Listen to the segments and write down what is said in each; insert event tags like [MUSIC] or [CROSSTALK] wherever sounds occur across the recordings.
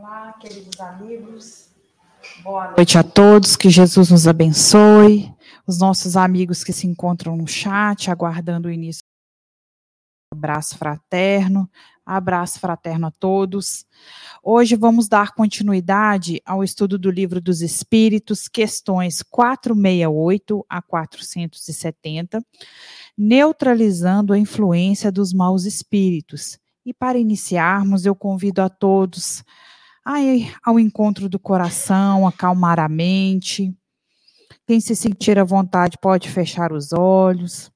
Olá, queridos amigos. Boa noite a todos, que Jesus nos abençoe. Os nossos amigos que se encontram no chat, aguardando o início. Abraço fraterno, abraço fraterno a todos. Hoje vamos dar continuidade ao estudo do Livro dos Espíritos, questões 468 a 470, neutralizando a influência dos maus espíritos. E para iniciarmos, eu convido a todos Aí, ao encontro do coração, acalmar a mente. Quem se sentir à vontade pode fechar os olhos.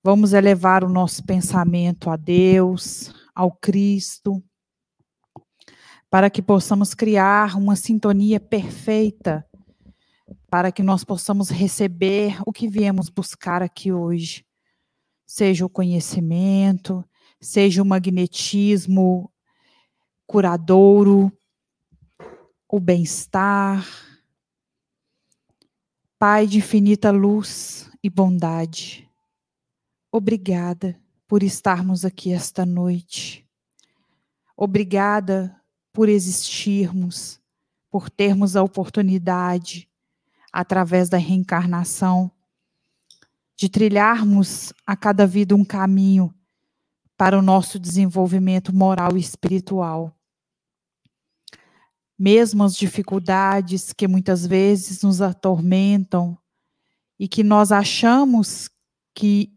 Vamos elevar o nosso pensamento a Deus, ao Cristo, para que possamos criar uma sintonia perfeita, para que nós possamos receber o que viemos buscar aqui hoje. Seja o conhecimento, seja o magnetismo curadouro, o bem-estar. Pai de infinita luz e bondade, obrigada por estarmos aqui esta noite. Obrigada por existirmos, por termos a oportunidade, através da reencarnação, de trilharmos a cada vida um caminho para o nosso desenvolvimento moral e espiritual mesmo as dificuldades que muitas vezes nos atormentam e que nós achamos que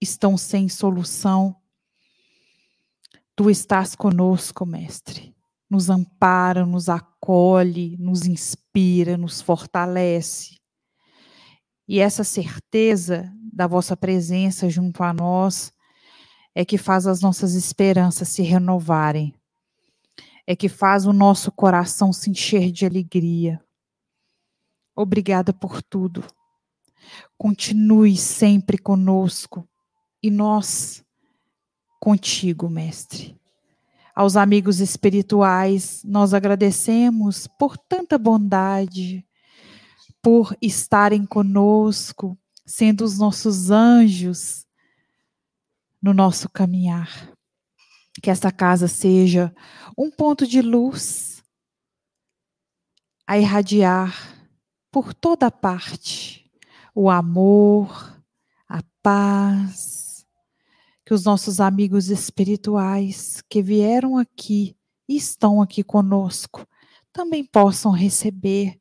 estão sem solução, tu estás conosco, Mestre. Nos ampara, nos acolhe, nos inspira, nos fortalece. E essa certeza da vossa presença junto a nós é que faz as nossas esperanças se renovarem é que faz o nosso coração se encher de alegria. Obrigada por tudo. Continue sempre conosco e nós contigo, Mestre. Aos amigos espirituais, nós agradecemos por tanta bondade, por estarem conosco, sendo os nossos anjos no nosso caminhar. Que esta casa seja um ponto de luz a irradiar por toda parte o amor, a paz. Que os nossos amigos espirituais que vieram aqui e estão aqui conosco também possam receber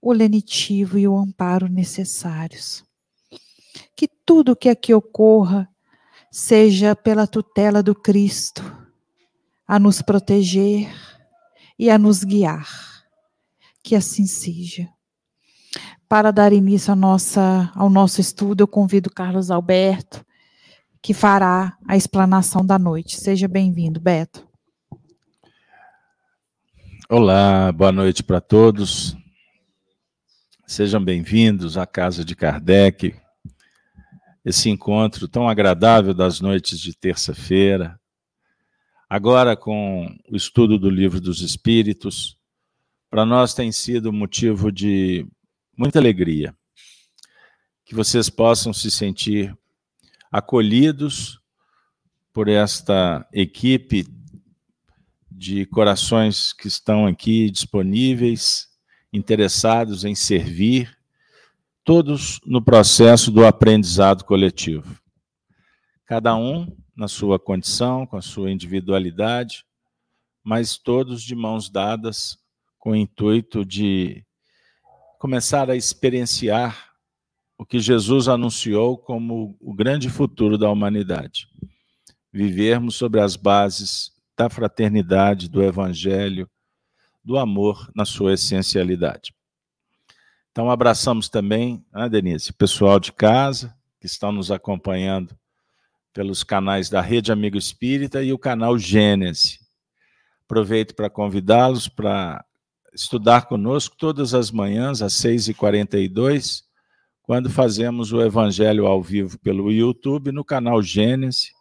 o lenitivo e o amparo necessários. Que tudo que aqui ocorra seja pela tutela do Cristo a nos proteger e a nos guiar. Que assim seja. Para dar início nossa, ao nosso estudo, eu convido Carlos Alberto, que fará a explanação da noite. Seja bem-vindo, Beto. Olá, boa noite para todos. Sejam bem-vindos à Casa de Kardec, esse encontro tão agradável das noites de terça-feira. Agora, com o estudo do Livro dos Espíritos, para nós tem sido motivo de muita alegria. Que vocês possam se sentir acolhidos por esta equipe de corações que estão aqui disponíveis, interessados em servir todos no processo do aprendizado coletivo. Cada um na sua condição, com a sua individualidade, mas todos de mãos dadas com o intuito de começar a experienciar o que Jesus anunciou como o grande futuro da humanidade. Vivermos sobre as bases da fraternidade, do evangelho, do amor na sua essencialidade. Então, abraçamos também, né, Denise, o pessoal de casa que estão nos acompanhando pelos canais da Rede Amigo Espírita e o canal Gênese. Aproveito para convidá-los para estudar conosco todas as manhãs, às 6h42, quando fazemos o Evangelho ao vivo pelo YouTube, no canal Gênese,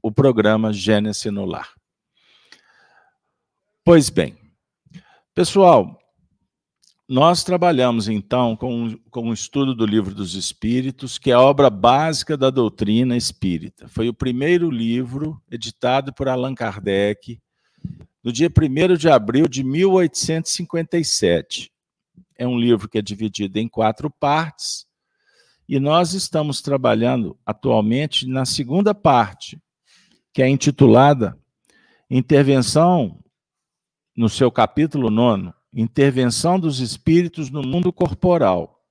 o programa Gênese no Lar. Pois bem, pessoal, nós trabalhamos, então, com, com o estudo do Livro dos Espíritos, que é a obra básica da doutrina espírita. Foi o primeiro livro editado por Allan Kardec, no dia 1 de abril de 1857. É um livro que é dividido em quatro partes, e nós estamos trabalhando atualmente na segunda parte, que é intitulada Intervenção, no seu capítulo 9, Intervenção dos Espíritos no Mundo Corporal.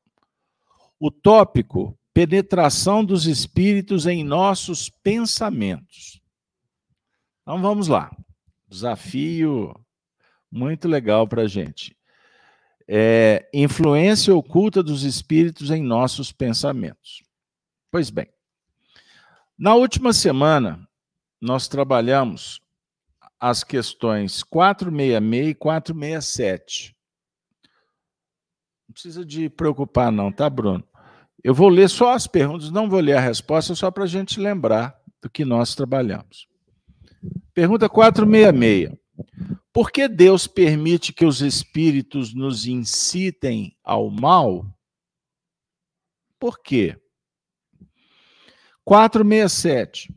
O tópico penetração dos espíritos em nossos pensamentos. Então vamos lá. Desafio muito legal para a gente. É, influência oculta dos espíritos em nossos pensamentos. Pois bem, na última semana, nós trabalhamos as questões 466 e 467. Não precisa de preocupar, não, tá, Bruno? Eu vou ler só as perguntas, não vou ler a resposta, só para a gente lembrar do que nós trabalhamos. Pergunta 466. Por que Deus permite que os espíritos nos incitem ao mal? Por quê? 467.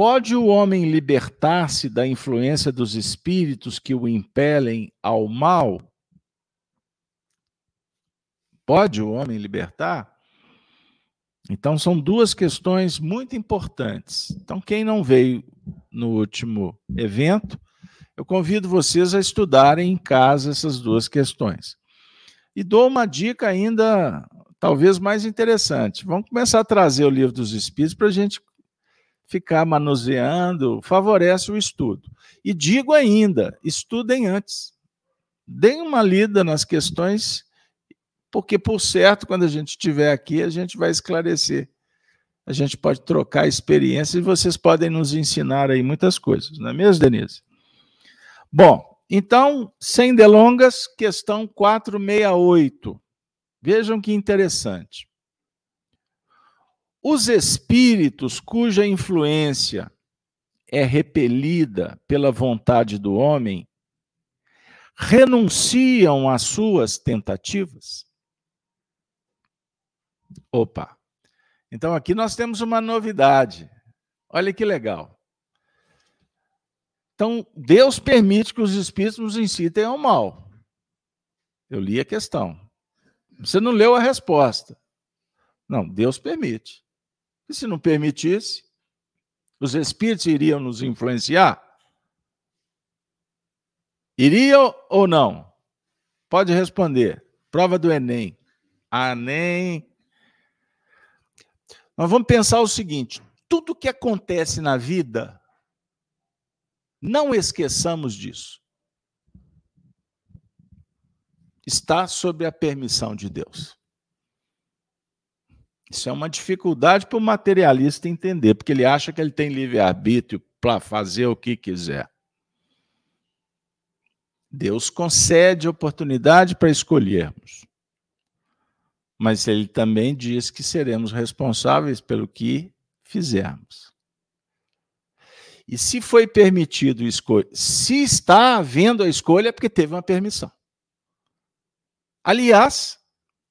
Pode o homem libertar-se da influência dos espíritos que o impelem ao mal? Pode o homem libertar? Então, são duas questões muito importantes. Então, quem não veio no último evento, eu convido vocês a estudarem em casa essas duas questões. E dou uma dica ainda, talvez mais interessante. Vamos começar a trazer o livro dos Espíritos para a gente ficar manuseando, favorece o estudo. E digo ainda: estudem antes. Deem uma lida nas questões porque, por certo, quando a gente estiver aqui, a gente vai esclarecer. A gente pode trocar experiências e vocês podem nos ensinar aí muitas coisas, não é mesmo, Denise? Bom, então, sem delongas, questão 468. Vejam que interessante. Os espíritos cuja influência é repelida pela vontade do homem renunciam às suas tentativas? Opa! Então aqui nós temos uma novidade. Olha que legal. Então, Deus permite que os espíritos nos incitem ao mal. Eu li a questão. Você não leu a resposta. Não, Deus permite. E se não permitisse, os espíritos iriam nos influenciar? Iriam ou não? Pode responder. Prova do Enem. Ah, nem. Nós vamos pensar o seguinte: tudo que acontece na vida, não esqueçamos disso. Está sob a permissão de Deus. Isso é uma dificuldade para o materialista entender, porque ele acha que ele tem livre-arbítrio para fazer o que quiser. Deus concede oportunidade para escolhermos mas ele também diz que seremos responsáveis pelo que fizermos. E se foi permitido escolha, se está havendo a escolha, é porque teve uma permissão. Aliás,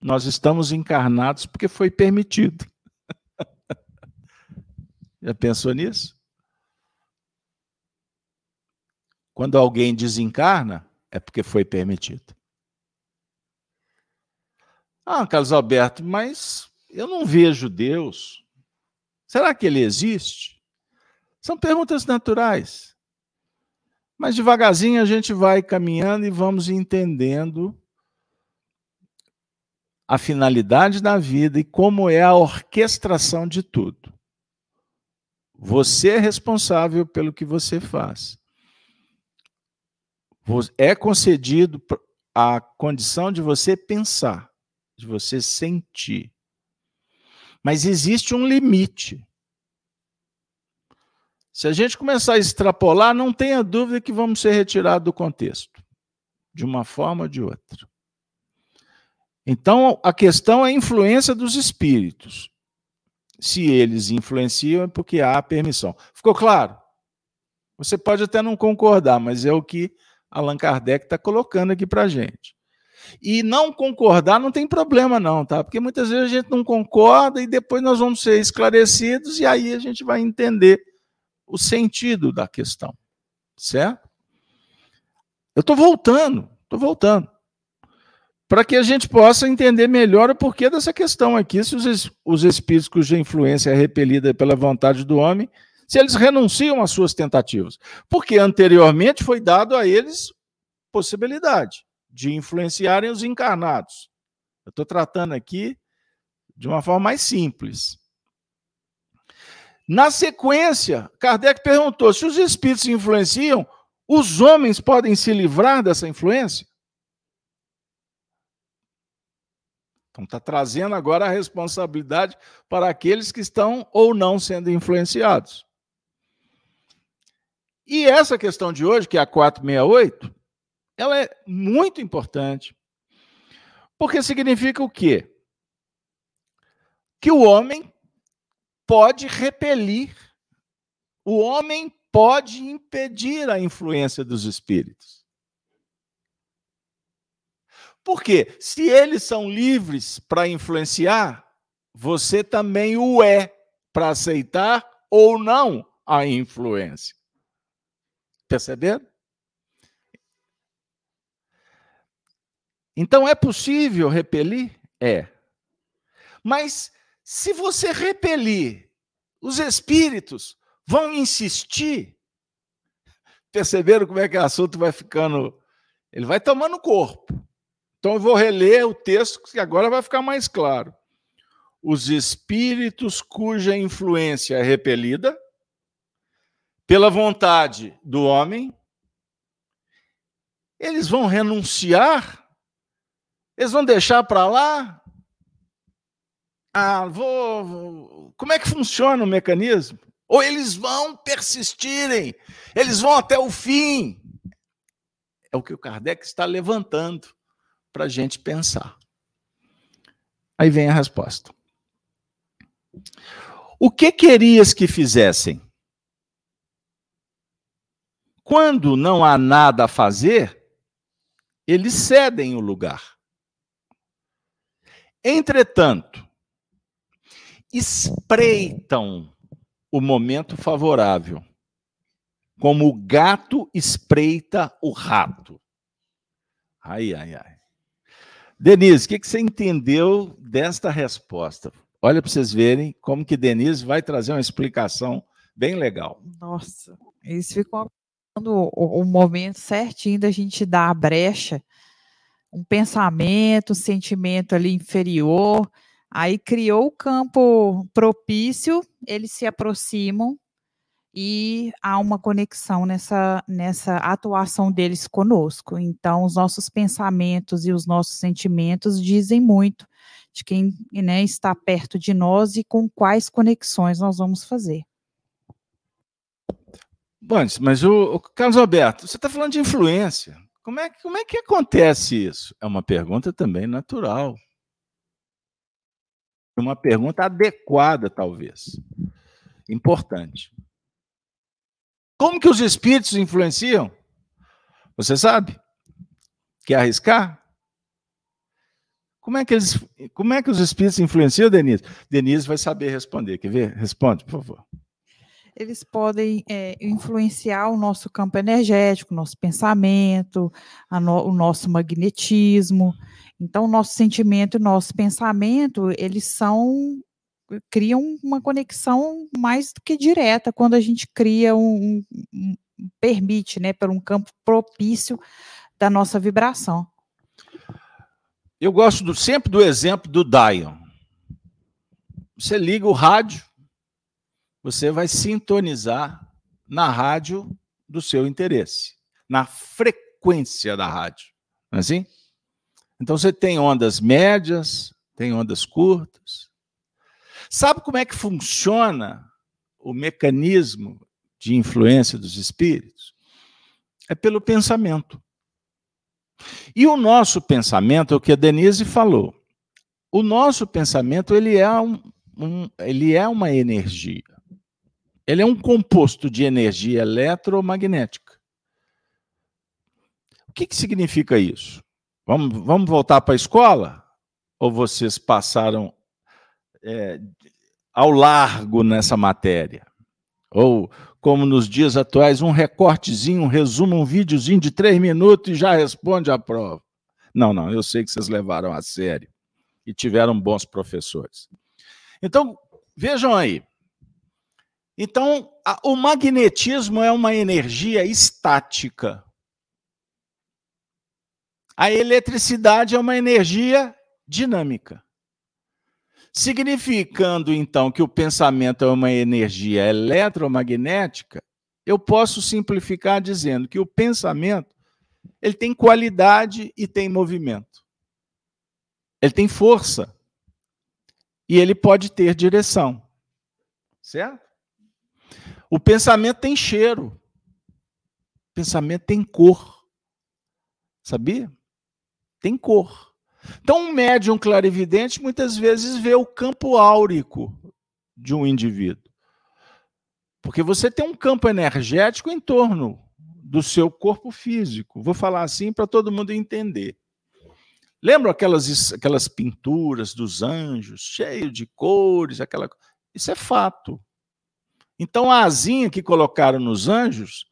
nós estamos encarnados porque foi permitido. [LAUGHS] Já pensou nisso? Quando alguém desencarna, é porque foi permitido. Ah, Carlos Alberto, mas eu não vejo Deus. Será que ele existe? São perguntas naturais. Mas devagarzinho a gente vai caminhando e vamos entendendo a finalidade da vida e como é a orquestração de tudo. Você é responsável pelo que você faz. É concedido a condição de você pensar de você sentir. Mas existe um limite. Se a gente começar a extrapolar, não tenha dúvida que vamos ser retirados do contexto, de uma forma ou de outra. Então, a questão é a influência dos espíritos. Se eles influenciam, é porque há permissão. Ficou claro? Você pode até não concordar, mas é o que Allan Kardec está colocando aqui para a gente. E não concordar não tem problema, não, tá? Porque muitas vezes a gente não concorda e depois nós vamos ser esclarecidos e aí a gente vai entender o sentido da questão, certo? Eu estou voltando, estou voltando. Para que a gente possa entender melhor o porquê dessa questão aqui, se os, os espíritos cuja influência é repelida pela vontade do homem, se eles renunciam às suas tentativas. Porque anteriormente foi dado a eles possibilidade de influenciarem os encarnados. Eu estou tratando aqui de uma forma mais simples. Na sequência, Kardec perguntou: se os espíritos influenciam, os homens podem se livrar dessa influência? Então, está trazendo agora a responsabilidade para aqueles que estão ou não sendo influenciados. E essa questão de hoje, que é a 468, ela é muito importante, porque significa o quê? Que o homem pode repelir, o homem pode impedir a influência dos espíritos. Porque se eles são livres para influenciar, você também o é para aceitar ou não a influência. Perceberam? Então é possível repelir? É. Mas se você repelir, os espíritos vão insistir. Perceberam como é que o assunto vai ficando? Ele vai tomando corpo. Então eu vou reler o texto que agora vai ficar mais claro. Os espíritos cuja influência é repelida pela vontade do homem, eles vão renunciar eles vão deixar para lá? Ah, vou. Como é que funciona o mecanismo? Ou eles vão persistirem, eles vão até o fim. É o que o Kardec está levantando para a gente pensar. Aí vem a resposta. O que querias que fizessem? Quando não há nada a fazer, eles cedem o lugar. Entretanto, espreitam o momento favorável, como o gato espreita o rato. Ai, ai, ai. Denise, o que, que você entendeu desta resposta? Olha para vocês verem como que Denise vai trazer uma explicação bem legal. Nossa, eles ficam o, o momento certinho da gente dar a brecha um pensamento, um sentimento ali inferior, aí criou o campo propício, eles se aproximam e há uma conexão nessa, nessa atuação deles conosco. Então, os nossos pensamentos e os nossos sentimentos dizem muito de quem né, está perto de nós e com quais conexões nós vamos fazer. Bom, mas o, o Carlos Alberto, você está falando de influência. Como é, como é que acontece isso? É uma pergunta também natural. Uma pergunta adequada, talvez. Importante. Como que os espíritos influenciam? Você sabe? Quer arriscar? Como é que eles, como é que os espíritos influenciam, Denise? Denise vai saber responder. Quer ver? Responde, por favor eles podem é, influenciar o nosso campo energético, nosso pensamento, no, o nosso magnetismo. Então, nosso sentimento e nosso pensamento, eles são criam uma conexão mais do que direta quando a gente cria um, um, permite, né, por um campo propício da nossa vibração. Eu gosto do, sempre do exemplo do Dion. Você liga o rádio, você vai sintonizar na rádio do seu interesse, na frequência da rádio. Não é assim? Então você tem ondas médias, tem ondas curtas. Sabe como é que funciona o mecanismo de influência dos espíritos? É pelo pensamento. E o nosso pensamento é o que a Denise falou. O nosso pensamento ele é, um, um, ele é uma energia. Ele é um composto de energia eletromagnética. O que, que significa isso? Vamos, vamos voltar para a escola? Ou vocês passaram é, ao largo nessa matéria? Ou como nos dias atuais, um recortezinho, um resumo, um videozinho de três minutos e já responde a prova. Não, não, eu sei que vocês levaram a sério e tiveram bons professores. Então, vejam aí. Então, a, o magnetismo é uma energia estática. A eletricidade é uma energia dinâmica. Significando, então, que o pensamento é uma energia eletromagnética, eu posso simplificar dizendo que o pensamento ele tem qualidade e tem movimento. Ele tem força. E ele pode ter direção. Certo? O pensamento tem cheiro. O pensamento tem cor. Sabia? Tem cor. Então, um médium clarividente muitas vezes vê o campo áurico de um indivíduo. Porque você tem um campo energético em torno do seu corpo físico. Vou falar assim para todo mundo entender. Lembram aquelas, aquelas pinturas dos anjos, cheio de cores, aquela Isso é fato. Então a asinha que colocaram nos anjos,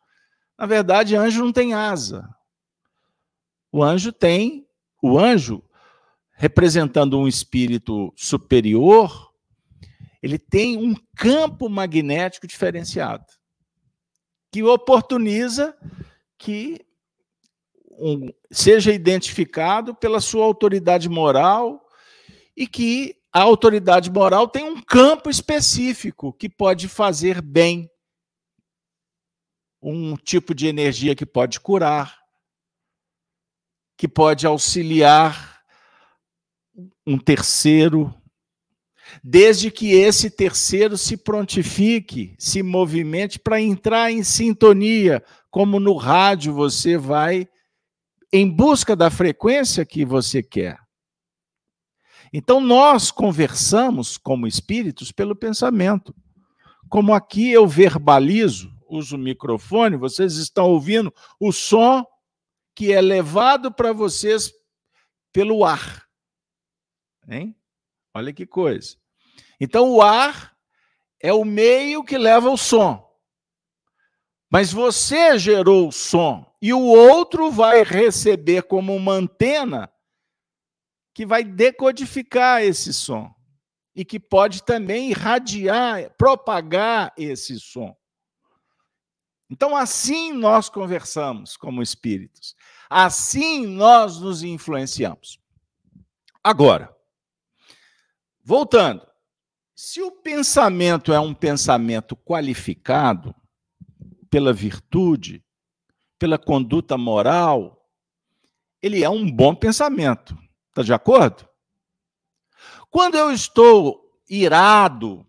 na verdade, anjo não tem asa. O anjo tem, o anjo representando um espírito superior, ele tem um campo magnético diferenciado que oportuniza que um, seja identificado pela sua autoridade moral e que a autoridade moral tem um campo específico que pode fazer bem, um tipo de energia que pode curar, que pode auxiliar um terceiro, desde que esse terceiro se prontifique, se movimente para entrar em sintonia, como no rádio você vai em busca da frequência que você quer. Então nós conversamos como espíritos pelo pensamento. Como aqui eu verbalizo, uso o microfone, vocês estão ouvindo o som que é levado para vocês pelo ar. Hein? Olha que coisa. Então, o ar é o meio que leva o som. Mas você gerou o som e o outro vai receber como uma antena que vai decodificar esse som e que pode também irradiar, propagar esse som. Então, assim nós conversamos como espíritos. Assim nós nos influenciamos. Agora, Voltando, se o pensamento é um pensamento qualificado pela virtude, pela conduta moral, ele é um bom pensamento. Está de acordo? Quando eu estou irado,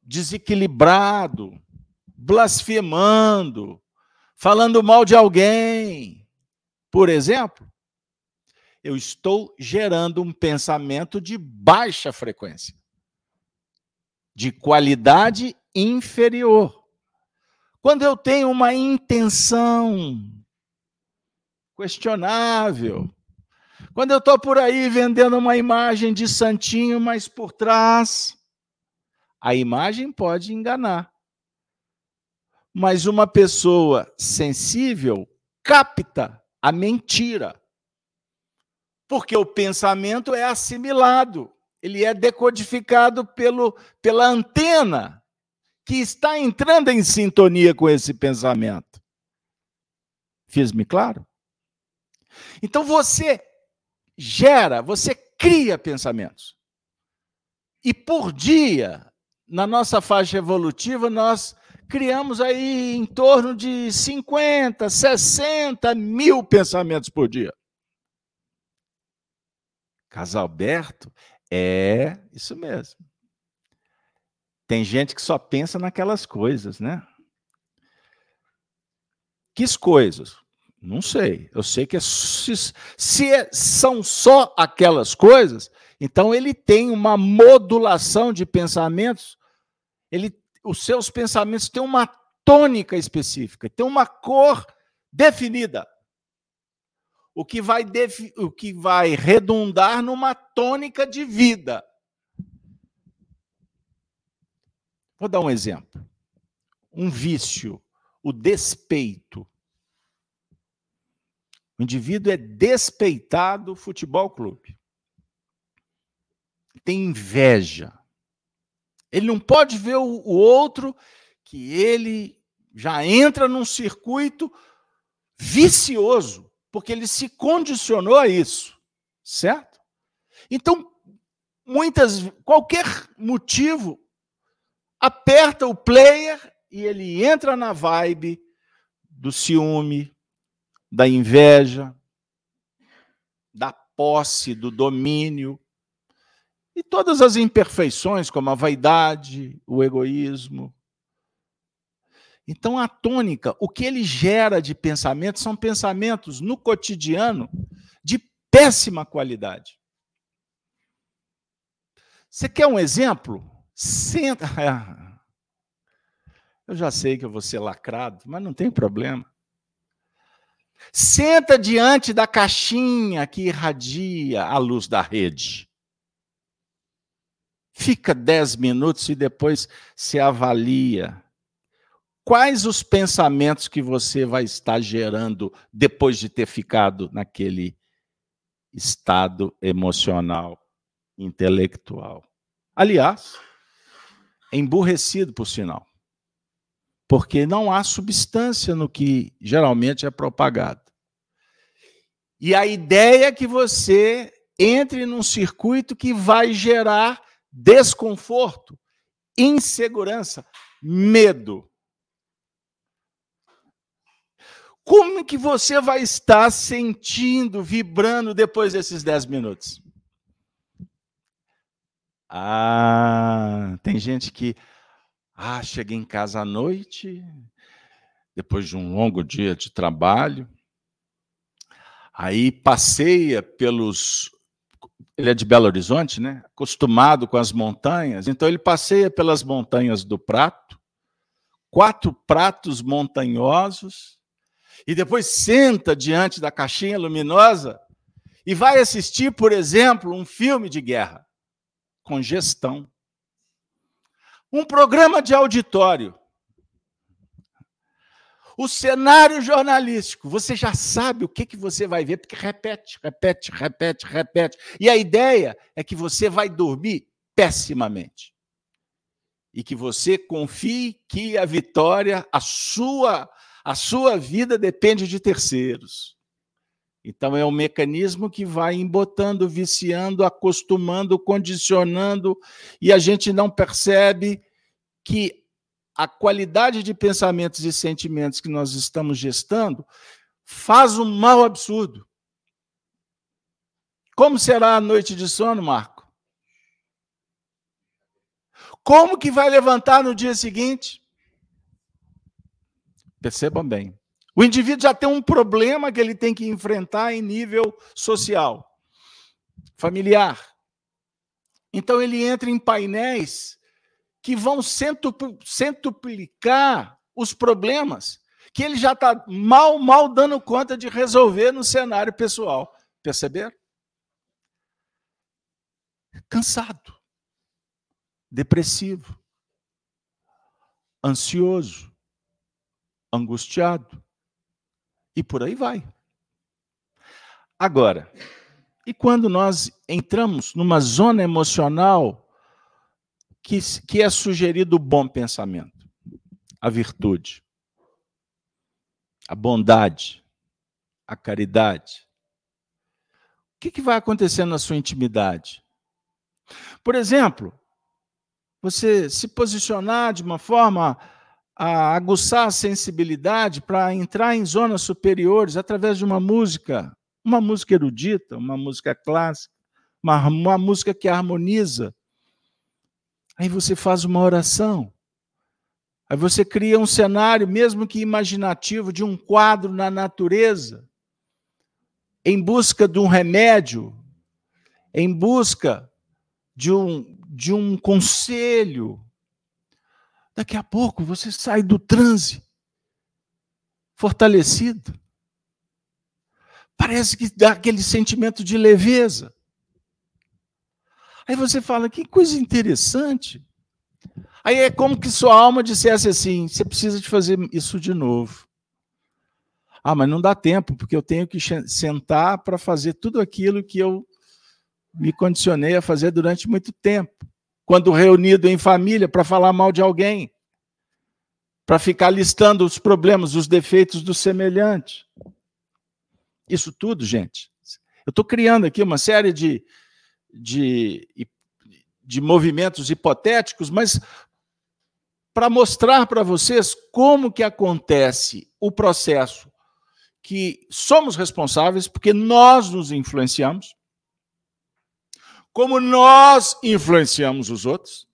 desequilibrado, blasfemando, falando mal de alguém, por exemplo, eu estou gerando um pensamento de baixa frequência, de qualidade inferior. Quando eu tenho uma intenção questionável, quando eu estou por aí vendendo uma imagem de santinho, mas por trás, a imagem pode enganar. Mas uma pessoa sensível capta a mentira porque o pensamento é assimilado, ele é decodificado pelo, pela antena que está entrando em sintonia com esse pensamento. Fiz-me claro? Então você gera, você cria pensamentos. E por dia, na nossa faixa evolutiva, nós criamos aí em torno de 50, 60 mil pensamentos por dia. Casalberto é isso mesmo. Tem gente que só pensa naquelas coisas, né? Que coisas? Não sei. Eu sei que é, se, se é, são só aquelas coisas, então ele tem uma modulação de pensamentos. Ele, os seus pensamentos têm uma tônica específica, tem uma cor definida o que vai, o que vai redundar numa tônica de vida. Vou dar um exemplo. um vício, o despeito. O indivíduo é despeitado futebol clube. Tem inveja. Ele não pode ver o outro que ele já entra num circuito vicioso, porque ele se condicionou a isso, certo? Então, muitas qualquer motivo aperta o player e ele entra na vibe do ciúme, da inveja, da posse, do domínio e todas as imperfeições, como a vaidade, o egoísmo. Então, a tônica, o que ele gera de pensamentos são pensamentos no cotidiano de péssima qualidade. Você quer um exemplo? Senta. [LAUGHS] Eu já sei que eu vou ser lacrado, mas não tem problema. Senta diante da caixinha que irradia a luz da rede. Fica dez minutos e depois se avalia. Quais os pensamentos que você vai estar gerando depois de ter ficado naquele estado emocional, intelectual? Aliás, emburrecido, por sinal porque não há substância no que geralmente é propagado. E a ideia é que você entre num circuito que vai gerar desconforto, insegurança, medo. Como que você vai estar sentindo, vibrando depois desses 10 minutos? Ah, tem gente que ah, cheguei em casa à noite, depois de um longo dia de trabalho. Aí passeia pelos. Ele é de Belo Horizonte, né? Acostumado com as montanhas. Então ele passeia pelas montanhas do Prato, quatro pratos montanhosos, e depois senta diante da caixinha luminosa e vai assistir, por exemplo, um filme de guerra com gestão. Um programa de auditório. O cenário jornalístico, você já sabe o que, que você vai ver, porque repete, repete, repete, repete. E a ideia é que você vai dormir pessimamente. E que você confie que a vitória, a sua, a sua vida depende de terceiros. Então, é um mecanismo que vai embotando, viciando, acostumando, condicionando, e a gente não percebe que a qualidade de pensamentos e sentimentos que nós estamos gestando faz um mal absurdo. Como será a noite de sono, Marco? Como que vai levantar no dia seguinte? Percebam bem. O indivíduo já tem um problema que ele tem que enfrentar em nível social, familiar. Então ele entra em painéis que vão centuplicar os problemas que ele já está mal, mal dando conta de resolver no cenário pessoal. Perceberam? Cansado, depressivo, ansioso, angustiado, e por aí vai. Agora, e quando nós entramos numa zona emocional que, que é sugerido o bom pensamento, a virtude, a bondade, a caridade? O que, que vai acontecer na sua intimidade? Por exemplo, você se posicionar de uma forma a aguçar a sensibilidade para entrar em zonas superiores através de uma música, uma música erudita, uma música clássica, uma, uma música que harmoniza. Aí você faz uma oração. Aí você cria um cenário, mesmo que imaginativo, de um quadro na natureza, em busca de um remédio, em busca de um, de um conselho, Daqui a pouco você sai do transe fortalecido. Parece que dá aquele sentimento de leveza. Aí você fala: que coisa interessante. Aí é como que sua alma dissesse assim: você precisa de fazer isso de novo. Ah, mas não dá tempo, porque eu tenho que sentar para fazer tudo aquilo que eu me condicionei a fazer durante muito tempo. Quando reunido em família para falar mal de alguém, para ficar listando os problemas, os defeitos do semelhante. Isso tudo, gente. Eu estou criando aqui uma série de, de, de movimentos hipotéticos, mas para mostrar para vocês como que acontece o processo que somos responsáveis porque nós nos influenciamos, como nós influenciamos os outros,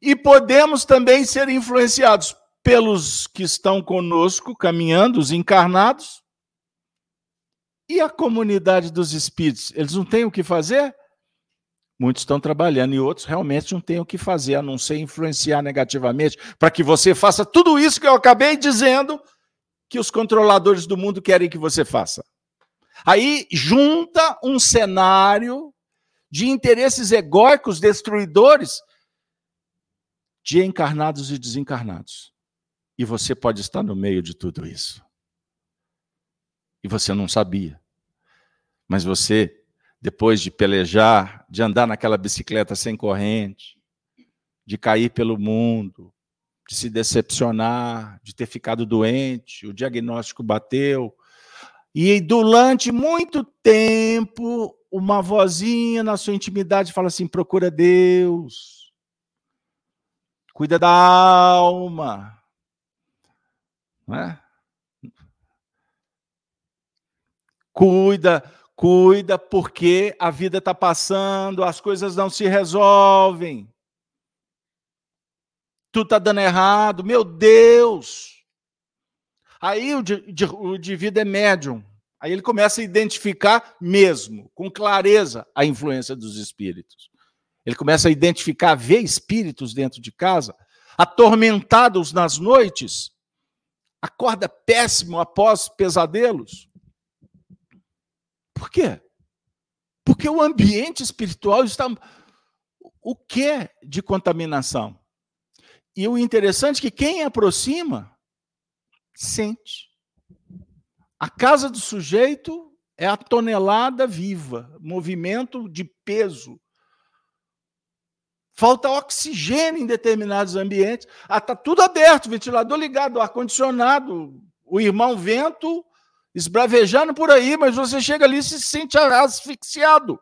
e podemos também ser influenciados pelos que estão conosco, caminhando, os encarnados, e a comunidade dos espíritos. Eles não têm o que fazer? Muitos estão trabalhando e outros realmente não têm o que fazer, a não ser influenciar negativamente, para que você faça tudo isso que eu acabei dizendo que os controladores do mundo querem que você faça. Aí junta um cenário de interesses egóicos destruidores de encarnados e desencarnados. E você pode estar no meio de tudo isso. E você não sabia. Mas você, depois de pelejar, de andar naquela bicicleta sem corrente, de cair pelo mundo, de se decepcionar, de ter ficado doente, o diagnóstico bateu. E durante muito tempo, uma vozinha na sua intimidade fala assim: procura Deus cuida da alma. Não é? Cuida, cuida, porque a vida está passando, as coisas não se resolvem. Tu está dando errado, meu Deus. Aí o de, de, o vida é médium. Aí ele começa a identificar mesmo, com clareza, a influência dos espíritos. Ele começa a identificar, ver espíritos dentro de casa, atormentados nas noites, acorda péssimo após pesadelos. Por quê? Porque o ambiente espiritual está. O que de contaminação? E o interessante é que quem aproxima sente. A casa do sujeito é a tonelada viva, movimento de peso Falta oxigênio em determinados ambientes. Ah, está tudo aberto, ventilador ligado, ar-condicionado, o irmão vento esbravejando por aí, mas você chega ali e se sente asfixiado.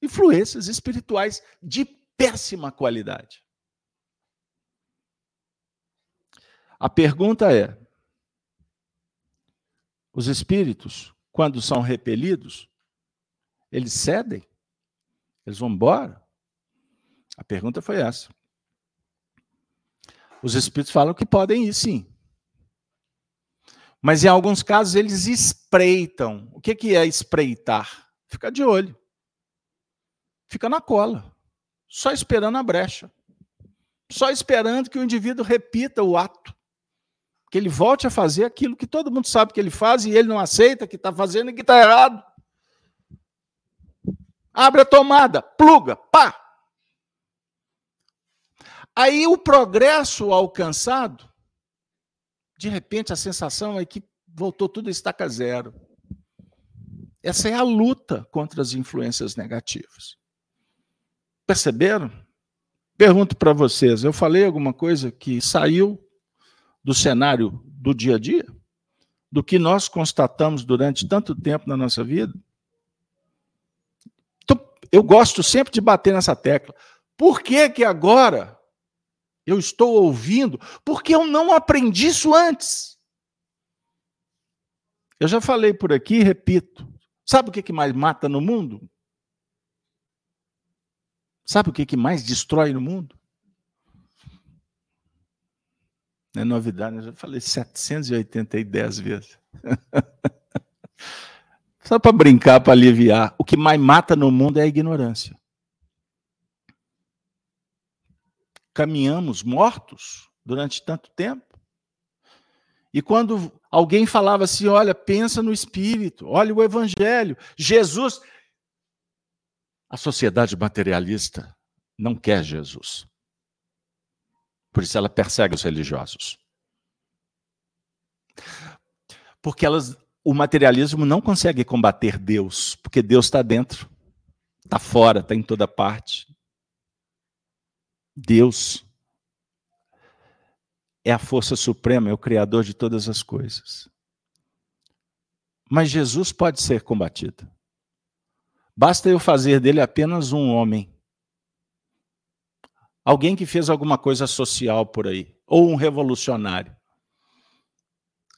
Influências espirituais de péssima qualidade. A pergunta é: os espíritos, quando são repelidos, eles cedem? Eles vão embora? A pergunta foi essa. Os espíritos falam que podem ir sim. Mas em alguns casos eles espreitam. O que é espreitar? Ficar de olho. Fica na cola. Só esperando a brecha. Só esperando que o indivíduo repita o ato. Que ele volte a fazer aquilo que todo mundo sabe que ele faz e ele não aceita que está fazendo e que está errado. Abre a tomada, pluga, pá. Aí o progresso alcançado, de repente a sensação é que voltou tudo a estaca zero. Essa é a luta contra as influências negativas. Perceberam? Pergunto para vocês, eu falei alguma coisa que saiu do cenário do dia a dia? Do que nós constatamos durante tanto tempo na nossa vida? eu gosto sempre de bater nessa tecla. Por que que agora eu estou ouvindo? Porque eu não aprendi isso antes. Eu já falei por aqui repito. Sabe o que, que mais mata no mundo? Sabe o que, que mais destrói no mundo? Não é novidade, eu já falei 710 vezes. [LAUGHS] Só para brincar, para aliviar. O que mais mata no mundo é a ignorância. Caminhamos mortos durante tanto tempo. E quando alguém falava assim: olha, pensa no Espírito, olha o Evangelho, Jesus. A sociedade materialista não quer Jesus. Por isso ela persegue os religiosos. Porque elas, o materialismo não consegue combater Deus, porque Deus está dentro, está fora, está em toda parte. Deus é a força suprema, é o criador de todas as coisas. Mas Jesus pode ser combatido. Basta eu fazer dele apenas um homem. Alguém que fez alguma coisa social por aí, ou um revolucionário.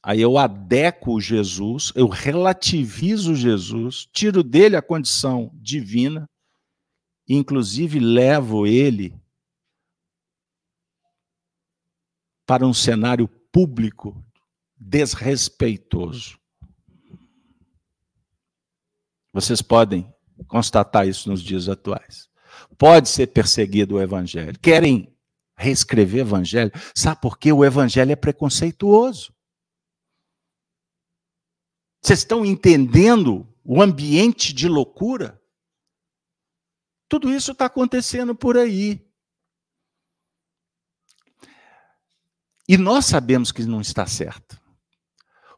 Aí eu adequo Jesus, eu relativizo Jesus, tiro dele a condição divina, inclusive levo ele para um cenário público desrespeitoso. Vocês podem constatar isso nos dias atuais. Pode ser perseguido o evangelho. Querem reescrever o evangelho? Sabe por quê? O evangelho é preconceituoso. Vocês estão entendendo o ambiente de loucura? Tudo isso está acontecendo por aí. E nós sabemos que não está certo.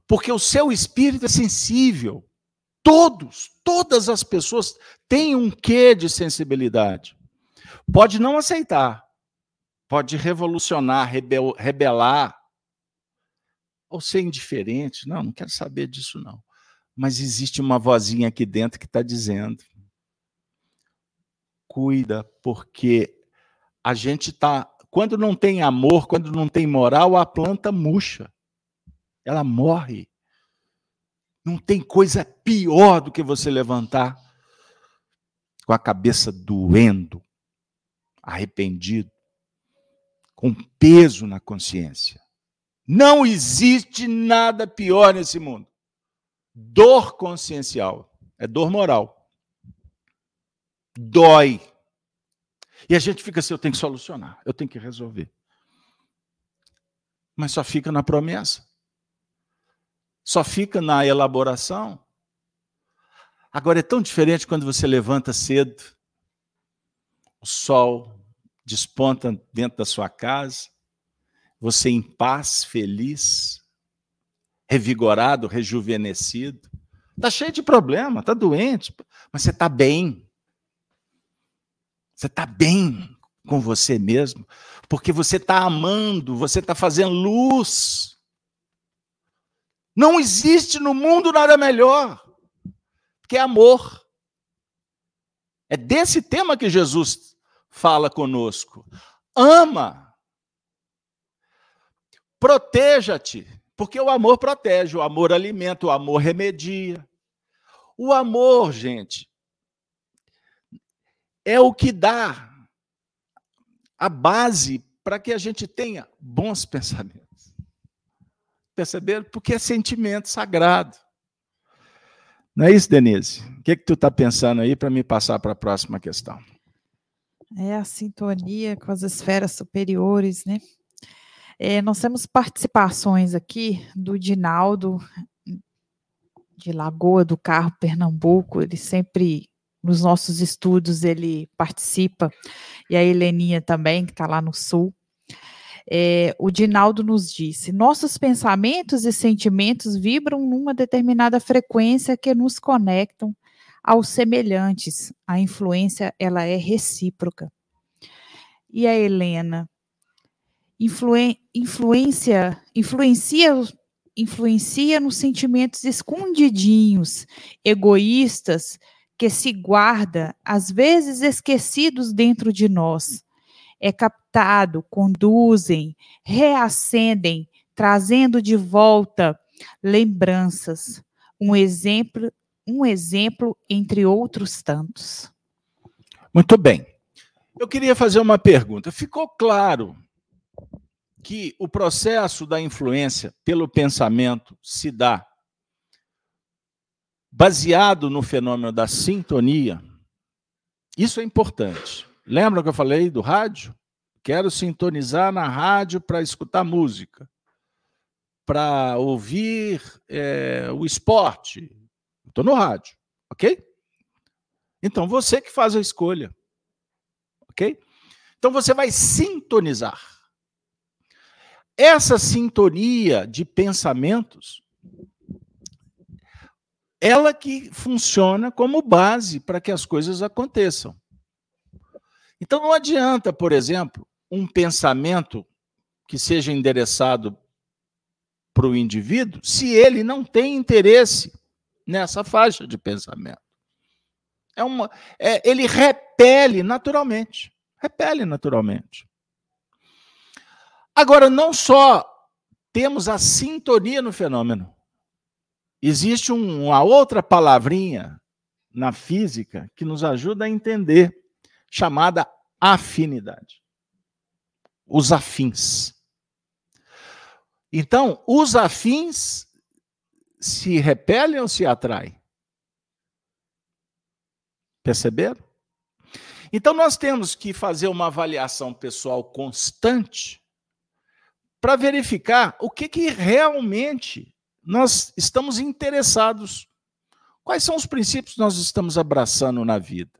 Porque o seu espírito é sensível. Todos, todas as pessoas têm um quê de sensibilidade. Pode não aceitar, pode revolucionar, rebel, rebelar, ou ser indiferente. Não, não quero saber disso, não. Mas existe uma vozinha aqui dentro que está dizendo: cuida, porque a gente está quando não tem amor, quando não tem moral, a planta murcha. Ela morre. Não tem coisa pior do que você levantar com a cabeça doendo, arrependido, com peso na consciência. Não existe nada pior nesse mundo. Dor consciencial é dor moral. Dói. E a gente fica assim: eu tenho que solucionar, eu tenho que resolver. Mas só fica na promessa, só fica na elaboração. Agora é tão diferente quando você levanta cedo, o sol desponta dentro da sua casa, você em paz, feliz, revigorado, rejuvenescido. Está cheio de problema, está doente, mas você está bem. Você está bem com você mesmo, porque você está amando, você está fazendo luz. Não existe no mundo nada melhor que amor. É desse tema que Jesus fala conosco. Ama. Proteja-te, porque o amor protege, o amor alimenta, o amor remedia. O amor, gente, é o que dá a base para que a gente tenha bons pensamentos. Perceberam? Porque é sentimento sagrado. Não é isso, Denise? O que, é que tu está pensando aí para me passar para a próxima questão? É a sintonia com as esferas superiores, né? É, nós temos participações aqui do Dinaldo, de Lagoa do Carro, Pernambuco. Ele sempre nos nossos estudos ele participa, e a Heleninha também, que está lá no Sul. É, o Dinaldo nos disse: nossos pensamentos e sentimentos vibram numa determinada frequência que nos conectam aos semelhantes. A influência ela é recíproca. E a Helena? Influência, influencia, influencia nos sentimentos escondidinhos, egoístas, que se guarda, às vezes esquecidos dentro de nós. É captado, conduzem, reacendem, trazendo de volta lembranças. Um exemplo, um exemplo entre outros tantos. Muito bem. Eu queria fazer uma pergunta. Ficou claro que o processo da influência pelo pensamento se dá baseado no fenômeno da sintonia, isso é importante. Lembra que eu falei do rádio? Quero sintonizar na rádio para escutar música, para ouvir é, o esporte. Estou no rádio, ok? Então você que faz a escolha, ok? Então você vai sintonizar. Essa sintonia de pensamentos, ela que funciona como base para que as coisas aconteçam. Então não adianta, por exemplo, um pensamento que seja endereçado para o indivíduo se ele não tem interesse nessa faixa de pensamento. É uma, é, ele repele naturalmente. Repele naturalmente. Agora, não só temos a sintonia no fenômeno, existe um, uma outra palavrinha na física que nos ajuda a entender, chamada afinidade. Os afins. Então, os afins se repelem ou se atraem? Perceberam? Então, nós temos que fazer uma avaliação pessoal constante para verificar o que, que realmente nós estamos interessados. Quais são os princípios que nós estamos abraçando na vida?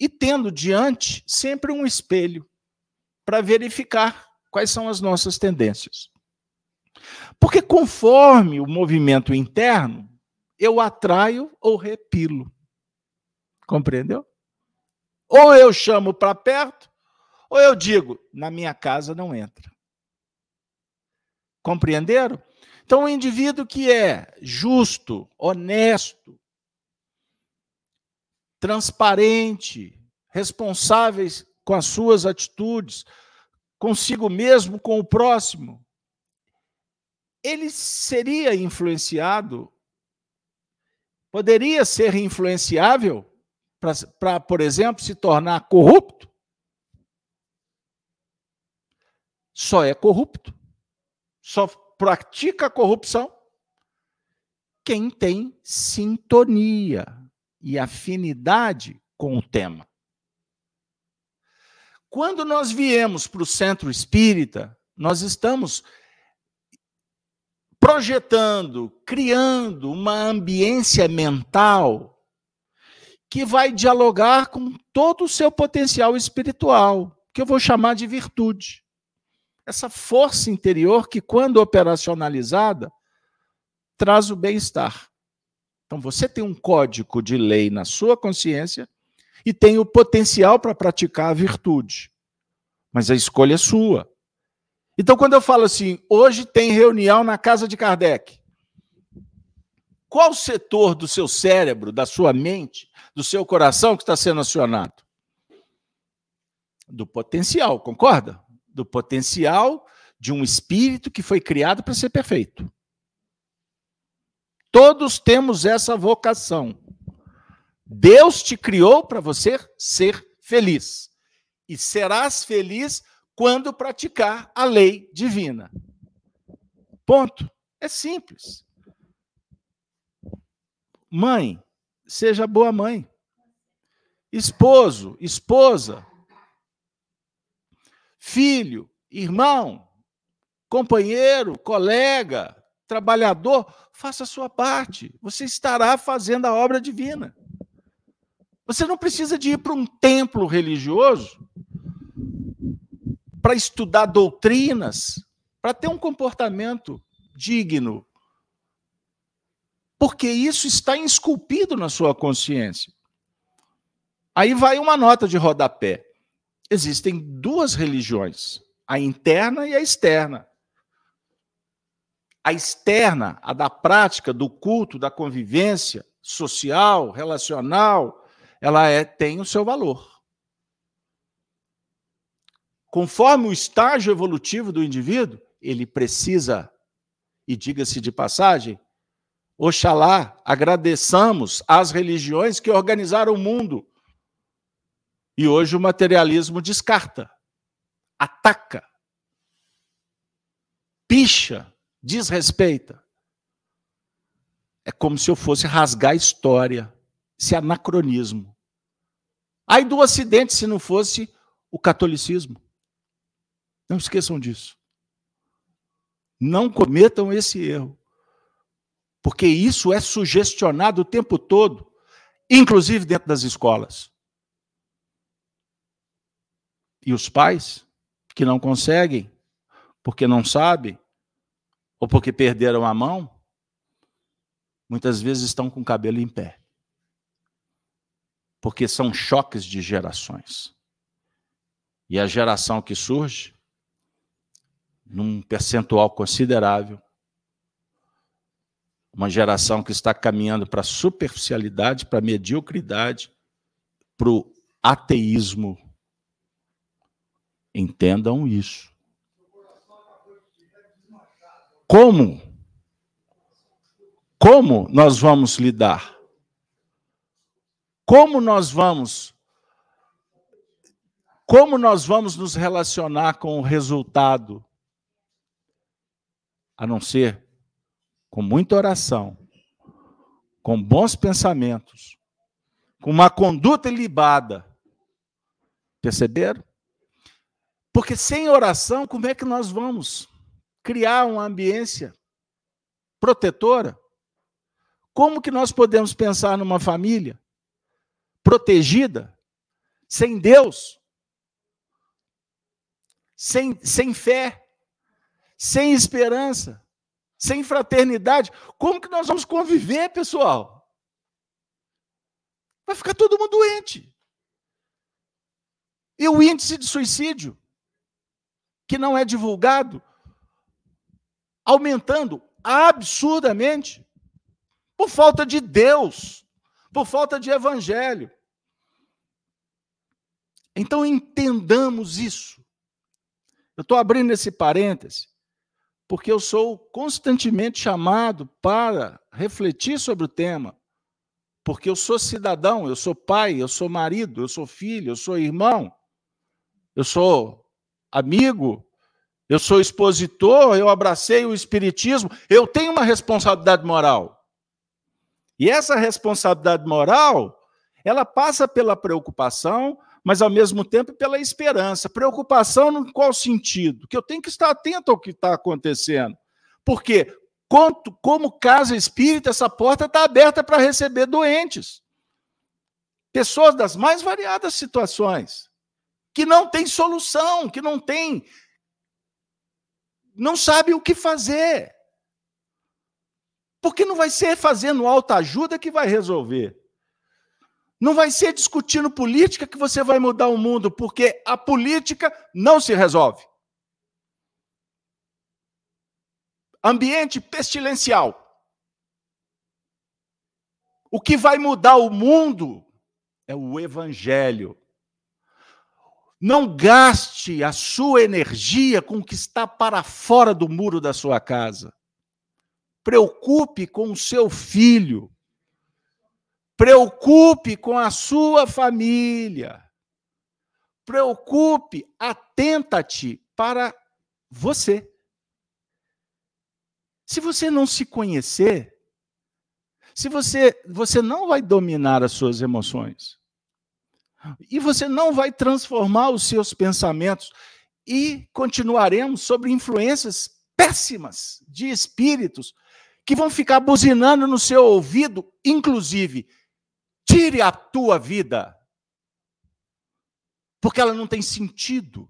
E tendo diante sempre um espelho para verificar quais são as nossas tendências. Porque conforme o movimento interno, eu atraio ou repilo. Compreendeu? Ou eu chamo para perto, ou eu digo, na minha casa não entra. Compreenderam? Então, o indivíduo que é justo, honesto, transparente, responsáveis com as suas atitudes, consigo mesmo, com o próximo, ele seria influenciado, poderia ser influenciável para, por exemplo, se tornar corrupto? Só é corrupto, só pratica corrupção quem tem sintonia e afinidade com o tema. Quando nós viemos para o centro espírita, nós estamos projetando, criando uma ambiência mental que vai dialogar com todo o seu potencial espiritual, que eu vou chamar de virtude. Essa força interior que, quando operacionalizada, traz o bem-estar. Então, você tem um código de lei na sua consciência e tem o potencial para praticar a virtude. Mas a escolha é sua. Então, quando eu falo assim, hoje tem reunião na casa de Kardec, qual setor do seu cérebro, da sua mente, do seu coração que está sendo acionado? Do potencial, concorda? Do potencial de um espírito que foi criado para ser perfeito. Todos temos essa vocação. Deus te criou para você ser feliz. E serás feliz quando praticar a lei divina. Ponto. É simples. Mãe, seja boa mãe. Esposo, esposa. Filho, irmão, companheiro, colega, trabalhador, faça a sua parte. Você estará fazendo a obra divina. Você não precisa de ir para um templo religioso para estudar doutrinas, para ter um comportamento digno. Porque isso está esculpido na sua consciência. Aí vai uma nota de rodapé. Existem duas religiões, a interna e a externa. A externa, a da prática, do culto, da convivência social, relacional, ela é, tem o seu valor. Conforme o estágio evolutivo do indivíduo, ele precisa, e diga-se de passagem, Oxalá agradeçamos às religiões que organizaram o mundo. E hoje o materialismo descarta, ataca, picha, desrespeita. É como se eu fosse rasgar a história esse anacronismo. Aí do Ocidente, se não fosse o catolicismo. Não esqueçam disso. Não cometam esse erro. Porque isso é sugestionado o tempo todo, inclusive dentro das escolas. E os pais que não conseguem, porque não sabem, ou porque perderam a mão, muitas vezes estão com o cabelo em pé. Porque são choques de gerações. E a geração que surge, num percentual considerável, uma geração que está caminhando para a superficialidade, para a mediocridade, para o ateísmo. Entendam isso. Como? Como nós vamos lidar? Como nós vamos como nós vamos nos relacionar com o resultado? A não ser com muita oração, com bons pensamentos, com uma conduta ilibada. Perceberam? Porque sem oração, como é que nós vamos criar uma ambiência protetora? Como que nós podemos pensar numa família protegida sem Deus? Sem, sem fé, sem esperança, sem fraternidade. Como que nós vamos conviver, pessoal? Vai ficar todo mundo doente. E o índice de suicídio, que não é divulgado, aumentando absurdamente por falta de Deus, por falta de evangelho. Então entendamos isso. Eu estou abrindo esse parêntese porque eu sou constantemente chamado para refletir sobre o tema, porque eu sou cidadão, eu sou pai, eu sou marido, eu sou filho, eu sou irmão, eu sou amigo, eu sou expositor, eu abracei o espiritismo, eu tenho uma responsabilidade moral. E essa responsabilidade moral, ela passa pela preocupação mas ao mesmo tempo pela esperança. Preocupação em qual sentido? Que eu tenho que estar atento ao que está acontecendo. Porque, como casa espírita, essa porta está aberta para receber doentes. Pessoas das mais variadas situações, que não têm solução, que não têm. Não sabem o que fazer. Porque não vai ser fazendo alta ajuda que vai resolver. Não vai ser discutindo política que você vai mudar o mundo, porque a política não se resolve. Ambiente pestilencial. O que vai mudar o mundo é o evangelho. Não gaste a sua energia com o que está para fora do muro da sua casa. Preocupe com o seu filho. Preocupe com a sua família. Preocupe, atenta-te para você. Se você não se conhecer, se você você não vai dominar as suas emoções. E você não vai transformar os seus pensamentos e continuaremos sobre influências péssimas de espíritos que vão ficar buzinando no seu ouvido, inclusive Tire a tua vida. Porque ela não tem sentido.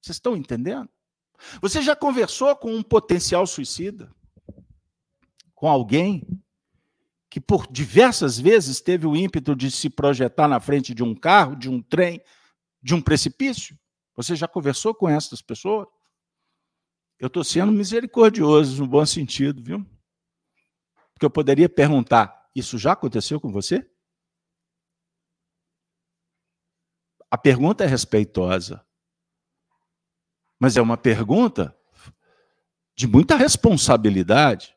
Vocês estão entendendo? Você já conversou com um potencial suicida? Com alguém que por diversas vezes teve o ímpeto de se projetar na frente de um carro, de um trem, de um precipício? Você já conversou com essas pessoas? Eu estou sendo misericordioso no bom sentido, viu? Porque eu poderia perguntar: isso já aconteceu com você? A pergunta é respeitosa. Mas é uma pergunta de muita responsabilidade.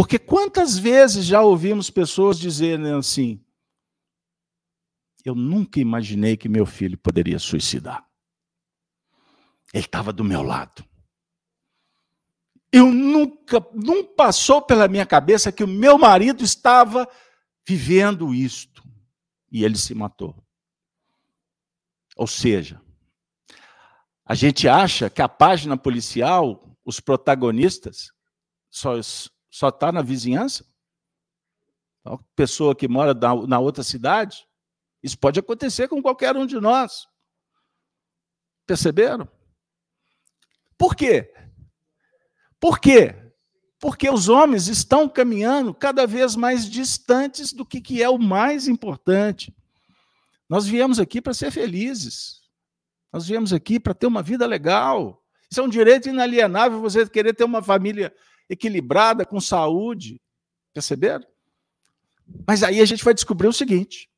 Porque quantas vezes já ouvimos pessoas dizerem assim: Eu nunca imaginei que meu filho poderia suicidar. Ele estava do meu lado. Eu nunca, não passou pela minha cabeça que o meu marido estava vivendo isto. E ele se matou. Ou seja, a gente acha que a página policial, os protagonistas, só só está na vizinhança? A pessoa que mora na, na outra cidade? Isso pode acontecer com qualquer um de nós. Perceberam? Por quê? Por quê? Porque os homens estão caminhando cada vez mais distantes do que, que é o mais importante. Nós viemos aqui para ser felizes. Nós viemos aqui para ter uma vida legal. Isso é um direito inalienável você querer ter uma família equilibrada, com saúde. Perceberam? Mas aí a gente vai descobrir o seguinte: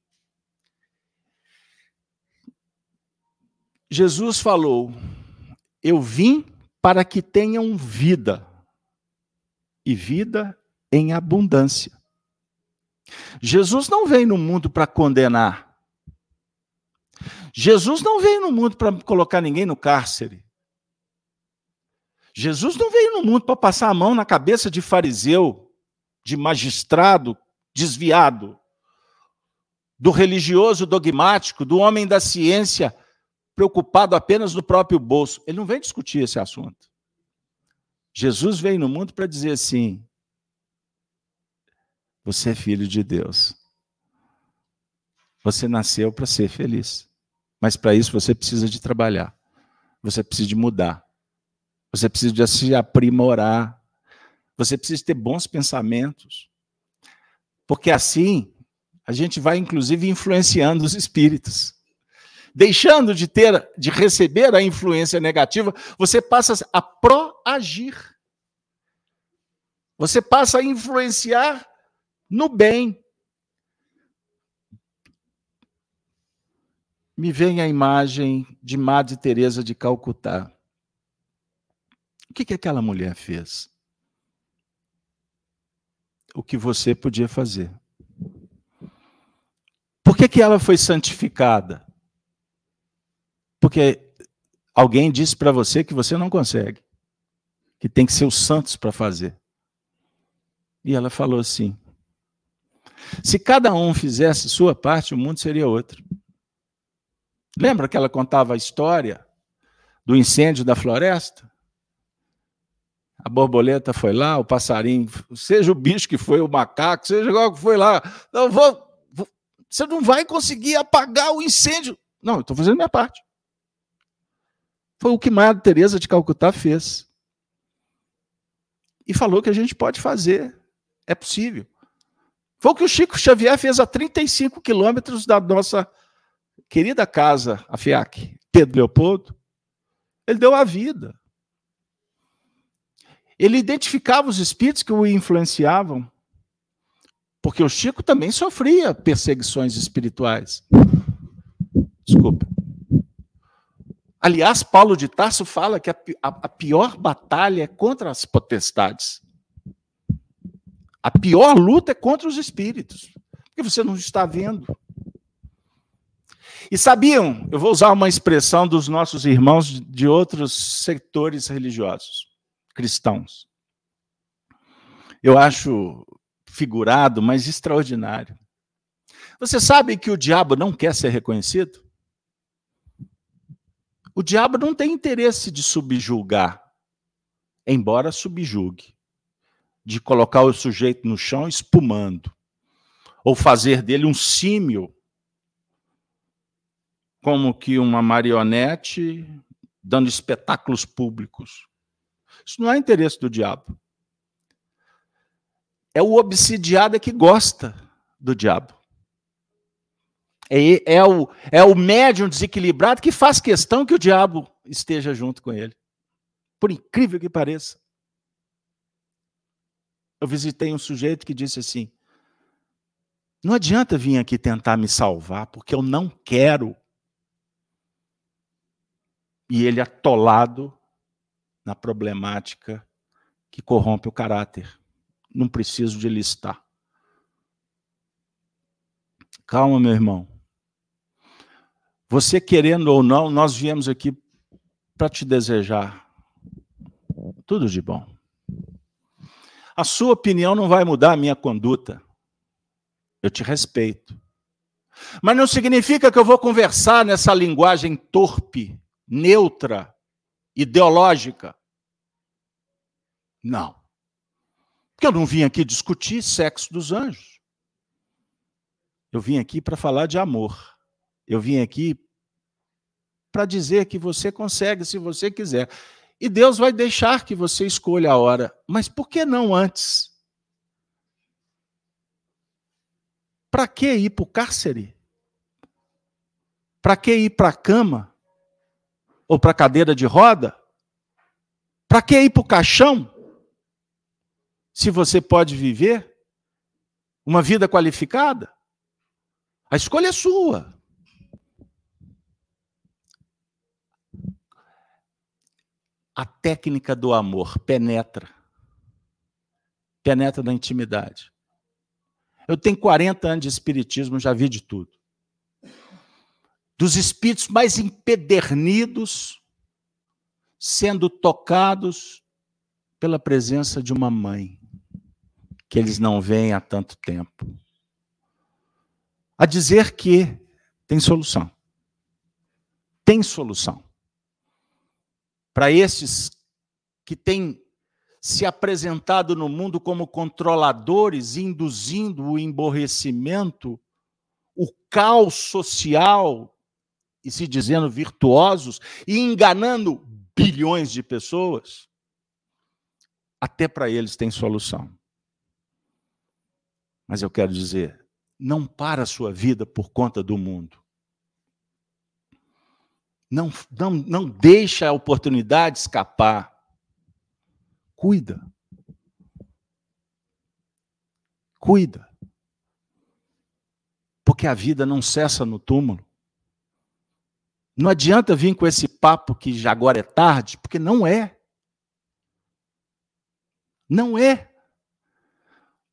Jesus falou: Eu vim para que tenham vida, e vida em abundância. Jesus não veio no mundo para condenar. Jesus não veio no mundo para colocar ninguém no cárcere. Jesus não veio no mundo para passar a mão na cabeça de fariseu, de magistrado desviado, do religioso dogmático, do homem da ciência preocupado apenas no próprio bolso. Ele não vem discutir esse assunto. Jesus veio no mundo para dizer assim: você é filho de Deus. Você nasceu para ser feliz. Mas para isso você precisa de trabalhar. Você precisa de mudar. Você precisa se aprimorar. Você precisa ter bons pensamentos. Porque assim, a gente vai inclusive influenciando os espíritos. Deixando de ter, de receber a influência negativa, você passa a proagir. Você passa a influenciar no bem. Me vem a imagem de Madre Teresa de Calcutá. O que, que aquela mulher fez? O que você podia fazer. Por que, que ela foi santificada? Porque alguém disse para você que você não consegue, que tem que ser os santos para fazer. E ela falou assim: se cada um fizesse sua parte, o mundo seria outro. Lembra que ela contava a história do incêndio da floresta? A borboleta foi lá, o passarinho, seja o bicho que foi, o macaco, seja igual que foi lá. Não, vou, vou, você não vai conseguir apagar o incêndio. Não, eu estou fazendo minha parte. Foi o que Madre Teresa de Calcutá fez. E falou que a gente pode fazer. É possível. Foi o que o Chico Xavier fez a 35 quilômetros da nossa querida casa, a FIAC, Pedro Leopoldo. Ele deu a vida. Ele identificava os espíritos que o influenciavam, porque o Chico também sofria perseguições espirituais. Desculpa. Aliás, Paulo de Tarso fala que a, a, a pior batalha é contra as potestades. A pior luta é contra os espíritos, porque você não está vendo. E sabiam, eu vou usar uma expressão dos nossos irmãos de outros setores religiosos cristãos. Eu acho figurado, mas extraordinário. Você sabe que o diabo não quer ser reconhecido? O diabo não tem interesse de subjulgar, embora subjugue, de colocar o sujeito no chão espumando, ou fazer dele um símio, como que uma marionete dando espetáculos públicos. Isso não é interesse do diabo. É o obsidiado que gosta do diabo. É, é, o, é o médium desequilibrado que faz questão que o diabo esteja junto com ele. Por incrível que pareça. Eu visitei um sujeito que disse assim: Não adianta vir aqui tentar me salvar, porque eu não quero. E ele atolado na problemática que corrompe o caráter. Não preciso de listar. Calma, meu irmão. Você querendo ou não, nós viemos aqui para te desejar tudo de bom. A sua opinião não vai mudar a minha conduta. Eu te respeito. Mas não significa que eu vou conversar nessa linguagem torpe, neutra, ideológica. Não. Porque eu não vim aqui discutir sexo dos anjos. Eu vim aqui para falar de amor. Eu vim aqui para dizer que você consegue se você quiser. E Deus vai deixar que você escolha a hora. Mas por que não antes? Para que ir para o cárcere? Para que ir para a cama? Ou para a cadeira de roda? Para que ir para o caixão? Se você pode viver uma vida qualificada? A escolha é sua. A técnica do amor penetra. Penetra na intimidade. Eu tenho 40 anos de espiritismo, já vi de tudo. Dos espíritos mais empedernidos sendo tocados pela presença de uma mãe que eles não veem há tanto tempo a dizer que tem solução. Tem solução. Para esses que têm se apresentado no mundo como controladores, induzindo o emborrecimento, o caos social, e se dizendo virtuosos, e enganando bilhões de pessoas, até para eles tem solução. Mas eu quero dizer, não para a sua vida por conta do mundo. Não, não, não deixa a oportunidade escapar. Cuida. Cuida. Porque a vida não cessa no túmulo. Não adianta vir com esse papo que já agora é tarde, porque não é. Não é.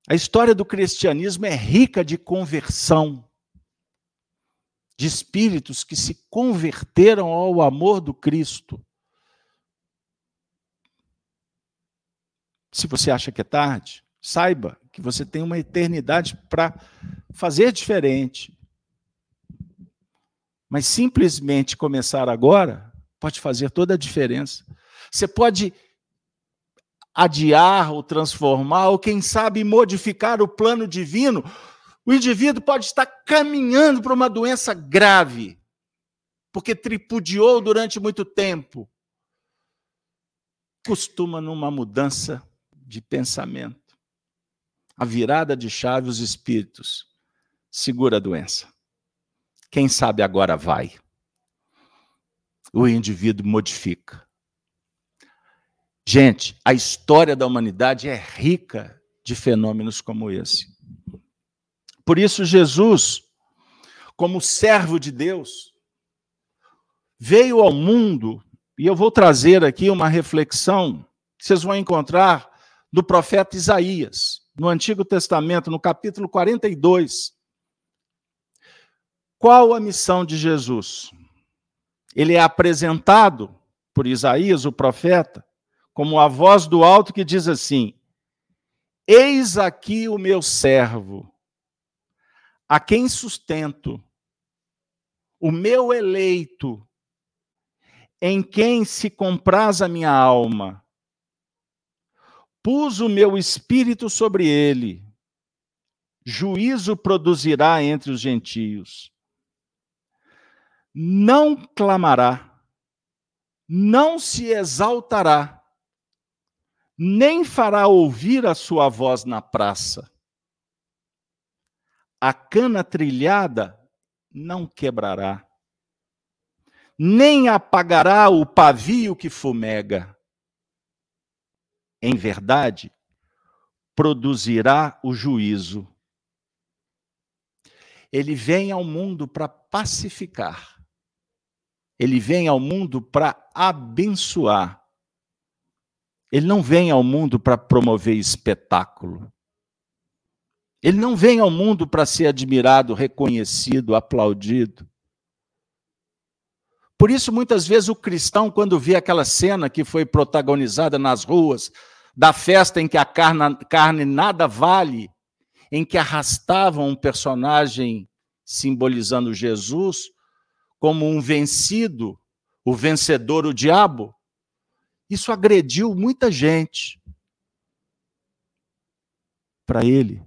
A história do cristianismo é rica de conversão, de espíritos que se converteram ao amor do Cristo. Se você acha que é tarde, saiba que você tem uma eternidade para fazer diferente. Mas simplesmente começar agora pode fazer toda a diferença. Você pode adiar ou transformar, ou quem sabe modificar o plano divino, o indivíduo pode estar caminhando para uma doença grave, porque tripudiou durante muito tempo. Costuma numa mudança de pensamento. A virada de chave, os espíritos. Segura a doença. Quem sabe agora vai. O indivíduo modifica. Gente, a história da humanidade é rica de fenômenos como esse. Por isso, Jesus, como servo de Deus, veio ao mundo, e eu vou trazer aqui uma reflexão que vocês vão encontrar do profeta Isaías, no Antigo Testamento, no capítulo 42. Qual a missão de Jesus? Ele é apresentado por Isaías, o profeta, como a voz do alto que diz assim: Eis aqui o meu servo, a quem sustento, o meu eleito, em quem se compraz a minha alma. Pus o meu espírito sobre ele, juízo produzirá entre os gentios. Não clamará, não se exaltará nem fará ouvir a sua voz na praça. A cana trilhada não quebrará, nem apagará o pavio que fumega. Em verdade, produzirá o juízo. Ele vem ao mundo para pacificar. Ele vem ao mundo para abençoar. Ele não vem ao mundo para promover espetáculo. Ele não vem ao mundo para ser admirado, reconhecido, aplaudido. Por isso, muitas vezes, o cristão, quando vê aquela cena que foi protagonizada nas ruas, da festa em que a carne, carne nada vale, em que arrastavam um personagem simbolizando Jesus como um vencido, o vencedor, o diabo, isso agrediu muita gente. Para ele,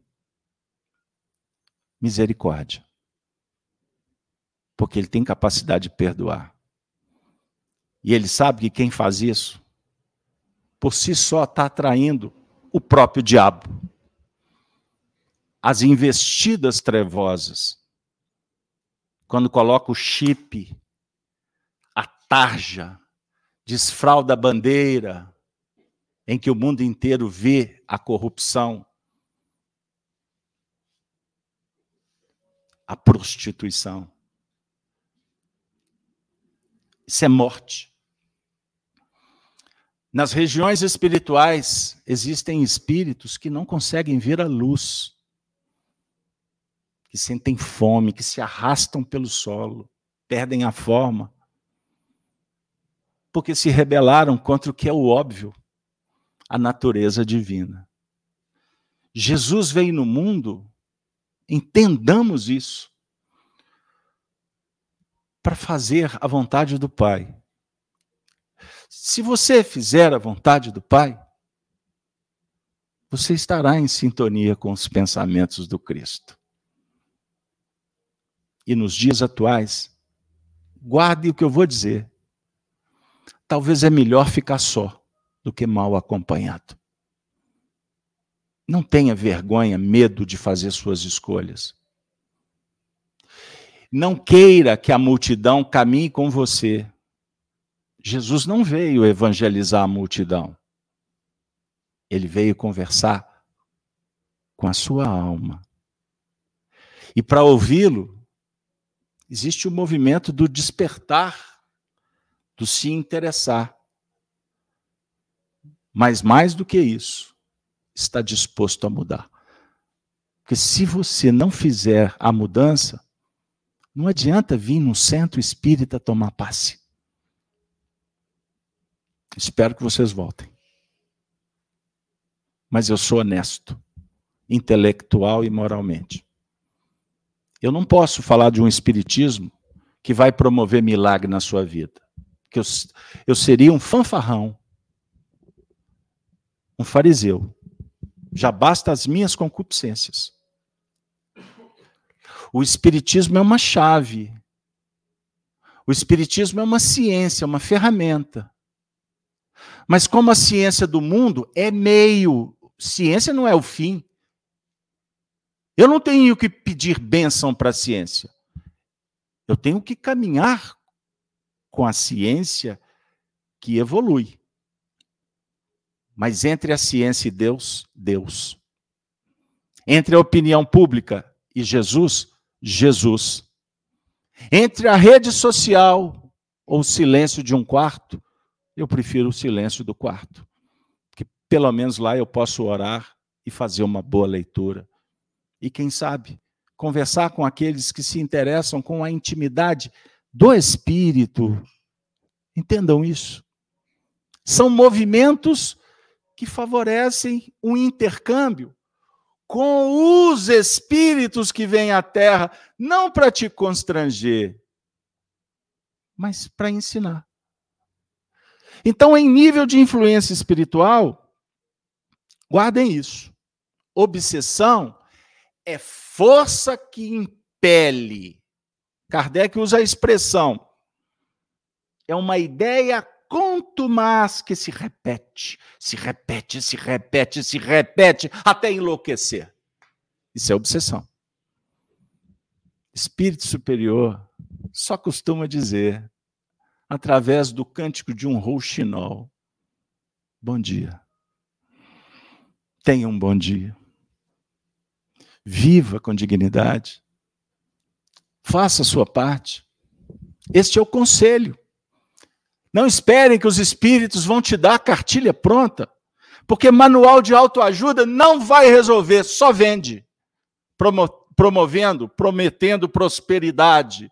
misericórdia. Porque ele tem capacidade de perdoar. E ele sabe que quem faz isso, por si só, está atraindo o próprio diabo. As investidas trevosas. Quando coloca o chip, a tarja, desfralda a bandeira, em que o mundo inteiro vê a corrupção, a prostituição. Isso é morte. Nas regiões espirituais existem espíritos que não conseguem ver a luz, que sentem fome, que se arrastam pelo solo, perdem a forma, porque se rebelaram contra o que é o óbvio, a natureza divina. Jesus veio no mundo, entendamos isso, para fazer a vontade do Pai. Se você fizer a vontade do Pai, você estará em sintonia com os pensamentos do Cristo. E nos dias atuais, guarde o que eu vou dizer. Talvez é melhor ficar só do que mal acompanhado. Não tenha vergonha, medo de fazer suas escolhas. Não queira que a multidão caminhe com você. Jesus não veio evangelizar a multidão. Ele veio conversar com a sua alma. E para ouvi-lo, existe o movimento do despertar, do se interessar. Mas mais do que isso, está disposto a mudar. Porque se você não fizer a mudança, não adianta vir no centro espírita tomar passe. Espero que vocês voltem. Mas eu sou honesto, intelectual e moralmente. Eu não posso falar de um espiritismo que vai promover milagre na sua vida. Que eu, eu seria um fanfarrão um fariseu. Já basta as minhas concupiscências. O Espiritismo é uma chave. O Espiritismo é uma ciência, uma ferramenta. Mas como a ciência do mundo é meio, ciência não é o fim. Eu não tenho que pedir bênção para a ciência. Eu tenho que caminhar com a ciência que evolui. Mas entre a ciência e Deus, Deus. Entre a opinião pública e Jesus, Jesus. Entre a rede social ou o silêncio de um quarto, eu prefiro o silêncio do quarto. Porque pelo menos lá eu posso orar e fazer uma boa leitura. E quem sabe, conversar com aqueles que se interessam com a intimidade do Espírito. Entendam isso. São movimentos que favorecem o intercâmbio com os espíritos que vêm à Terra, não para te constranger, mas para ensinar. Então, em nível de influência espiritual, guardem isso. Obsessão é força que impele. Kardec usa a expressão. É uma ideia mais que se repete, se repete, se repete, se repete, até enlouquecer. Isso é obsessão. Espírito superior só costuma dizer, através do cântico de um rouxinol, bom dia. Tenha um bom dia. Viva com dignidade. Faça a sua parte. Este é o conselho. Não esperem que os espíritos vão te dar a cartilha pronta, porque manual de autoajuda não vai resolver, só vende. Promo promovendo, prometendo prosperidade.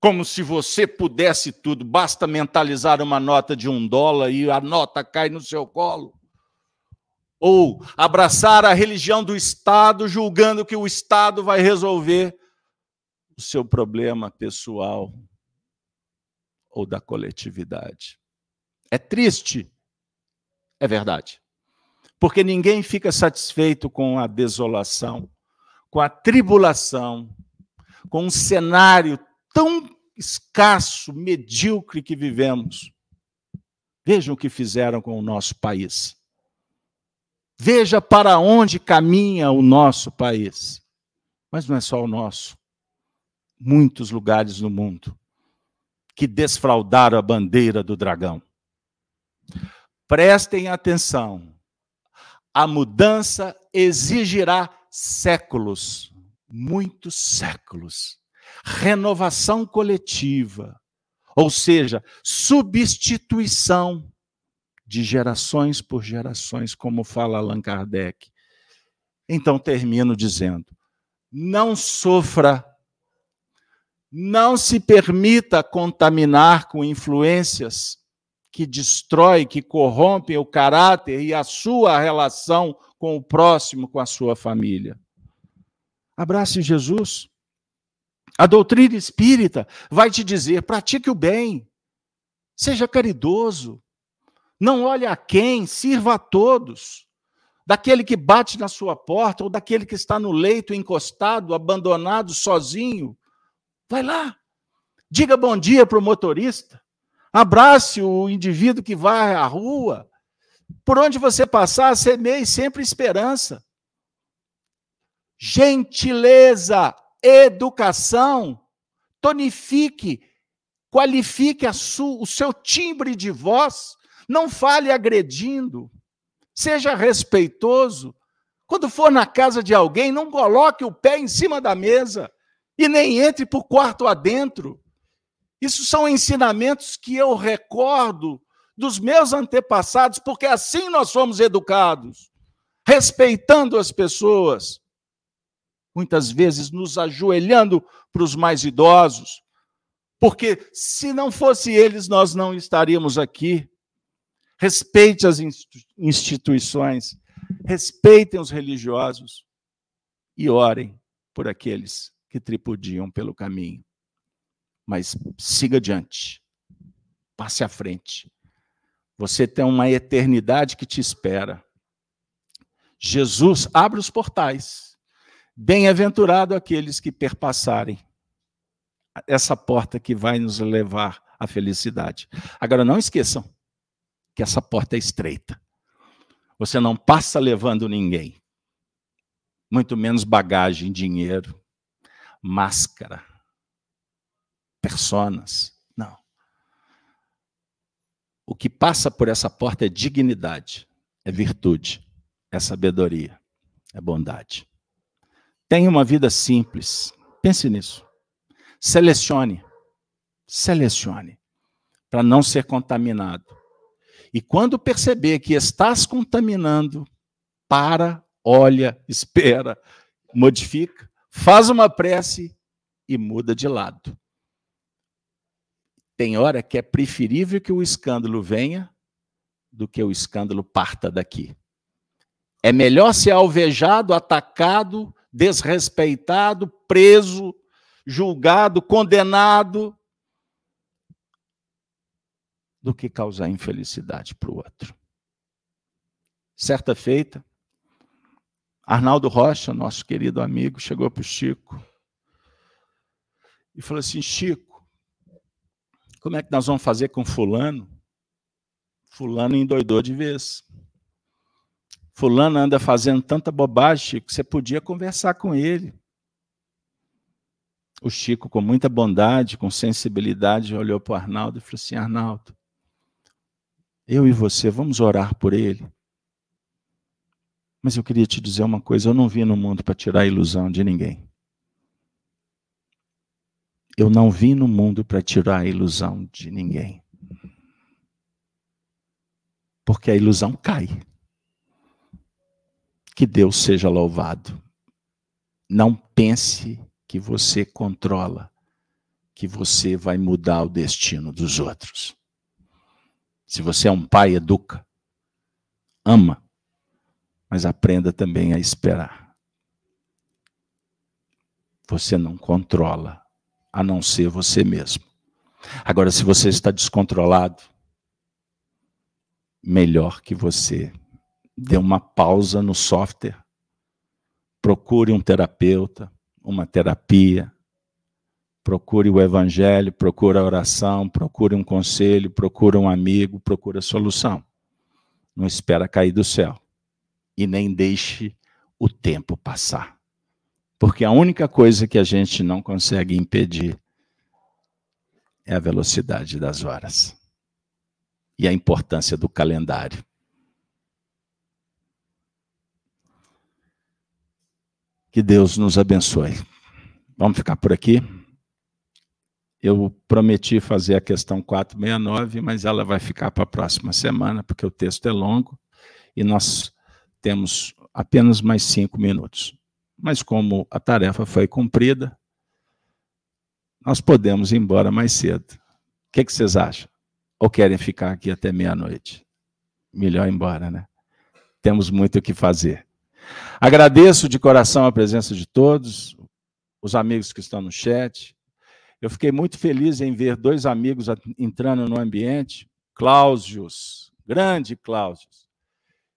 Como se você pudesse tudo, basta mentalizar uma nota de um dólar e a nota cai no seu colo. Ou abraçar a religião do Estado, julgando que o Estado vai resolver o seu problema pessoal ou da coletividade. É triste, é verdade. Porque ninguém fica satisfeito com a desolação, com a tribulação, com um cenário tão escasso, medíocre que vivemos. Vejam o que fizeram com o nosso país. Veja para onde caminha o nosso país. Mas não é só o nosso. Muitos lugares no mundo que desfraldaram a bandeira do dragão. Prestem atenção. A mudança exigirá séculos, muitos séculos. Renovação coletiva, ou seja, substituição de gerações por gerações, como fala Allan Kardec. Então termino dizendo: não sofra, não se permita contaminar com influências que destroem, que corrompem o caráter e a sua relação com o próximo, com a sua família. Abrace Jesus. A doutrina espírita vai te dizer: pratique o bem, seja caridoso, não olhe a quem, sirva a todos. Daquele que bate na sua porta ou daquele que está no leito encostado, abandonado, sozinho. Vai lá. Diga bom dia para o motorista. Abrace o indivíduo que vai à rua. Por onde você passar, semeie sempre esperança. Gentileza, educação, tonifique, qualifique o seu timbre de voz não fale agredindo. Seja respeitoso. Quando for na casa de alguém, não coloque o pé em cima da mesa e nem entre por quarto adentro. Isso são ensinamentos que eu recordo dos meus antepassados, porque assim nós fomos educados, respeitando as pessoas, muitas vezes nos ajoelhando para os mais idosos, porque se não fosse eles, nós não estaríamos aqui respeite as instituições, respeitem os religiosos e orem por aqueles que tripudiam pelo caminho. Mas siga adiante, passe à frente. Você tem uma eternidade que te espera. Jesus abre os portais. Bem-aventurado aqueles que perpassarem essa porta que vai nos levar à felicidade. Agora, não esqueçam, que essa porta é estreita. Você não passa levando ninguém, muito menos bagagem, dinheiro, máscara, personas. Não. O que passa por essa porta é dignidade, é virtude, é sabedoria, é bondade. Tenha uma vida simples. Pense nisso. Selecione. Selecione para não ser contaminado e quando perceber que estás contaminando, para, olha, espera, modifica, faz uma prece e muda de lado. Tem hora que é preferível que o escândalo venha do que o escândalo parta daqui. É melhor ser alvejado, atacado, desrespeitado, preso, julgado, condenado, do que causar infelicidade para o outro. Certa feita, Arnaldo Rocha, nosso querido amigo, chegou para o Chico e falou assim: Chico, como é que nós vamos fazer com Fulano? Fulano endoidou de vez. Fulano anda fazendo tanta bobagem, Chico, você podia conversar com ele. O Chico, com muita bondade, com sensibilidade, olhou para o Arnaldo e falou assim: Arnaldo, eu e você, vamos orar por ele. Mas eu queria te dizer uma coisa: eu não vim no mundo para tirar a ilusão de ninguém. Eu não vim no mundo para tirar a ilusão de ninguém. Porque a ilusão cai. Que Deus seja louvado. Não pense que você controla, que você vai mudar o destino dos outros. Se você é um pai, educa, ama, mas aprenda também a esperar. Você não controla, a não ser você mesmo. Agora, se você está descontrolado, melhor que você. Dê uma pausa no software, procure um terapeuta, uma terapia, procure o evangelho, procure a oração, procure um conselho, procure um amigo, procure a solução. Não espera cair do céu. E nem deixe o tempo passar. Porque a única coisa que a gente não consegue impedir é a velocidade das horas e a importância do calendário. Que Deus nos abençoe. Vamos ficar por aqui. Eu prometi fazer a questão 469, mas ela vai ficar para a próxima semana, porque o texto é longo e nós temos apenas mais cinco minutos. Mas como a tarefa foi cumprida, nós podemos ir embora mais cedo. O que, que vocês acham? Ou querem ficar aqui até meia-noite? Melhor ir embora, né? Temos muito o que fazer. Agradeço de coração a presença de todos, os amigos que estão no chat. Eu fiquei muito feliz em ver dois amigos entrando no ambiente, Cláudios, grande Cláudios,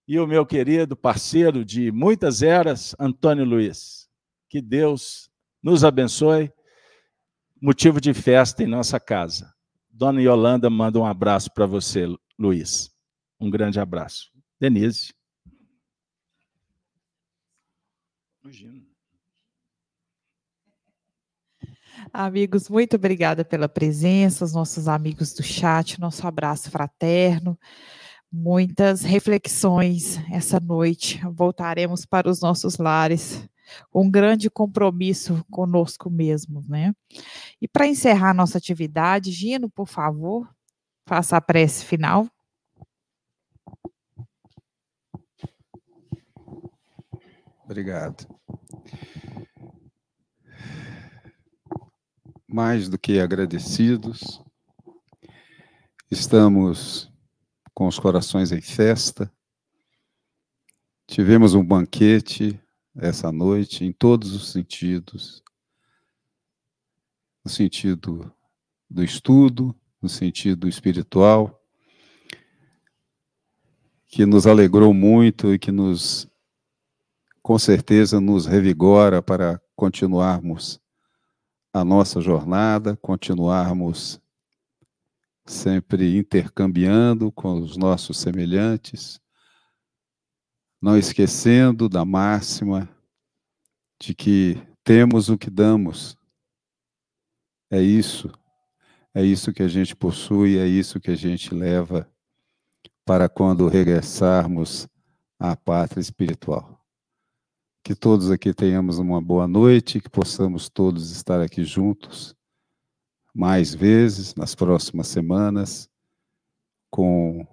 e o meu querido parceiro de muitas eras, Antônio Luiz. Que Deus nos abençoe. Motivo de festa em nossa casa. Dona Yolanda manda um abraço para você, Luiz. Um grande abraço. Denise. Amigos, muito obrigada pela presença, os nossos amigos do chat, nosso abraço fraterno, muitas reflexões essa noite. Voltaremos para os nossos lares um grande compromisso conosco mesmo, né? E para encerrar nossa atividade, Gino, por favor, faça a prece final. Obrigado. Mais do que agradecidos, estamos com os corações em festa. Tivemos um banquete essa noite em todos os sentidos no sentido do estudo, no sentido espiritual, que nos alegrou muito e que nos, com certeza, nos revigora para continuarmos a nossa jornada, continuarmos sempre intercambiando com os nossos semelhantes, não esquecendo da máxima de que temos o que damos. É isso. É isso que a gente possui, é isso que a gente leva para quando regressarmos à pátria espiritual. Que todos aqui tenhamos uma boa noite, que possamos todos estar aqui juntos mais vezes nas próximas semanas, com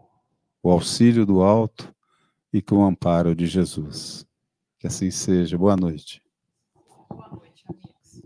o auxílio do alto e com o amparo de Jesus. Que assim seja. Boa noite. Boa noite, amigos.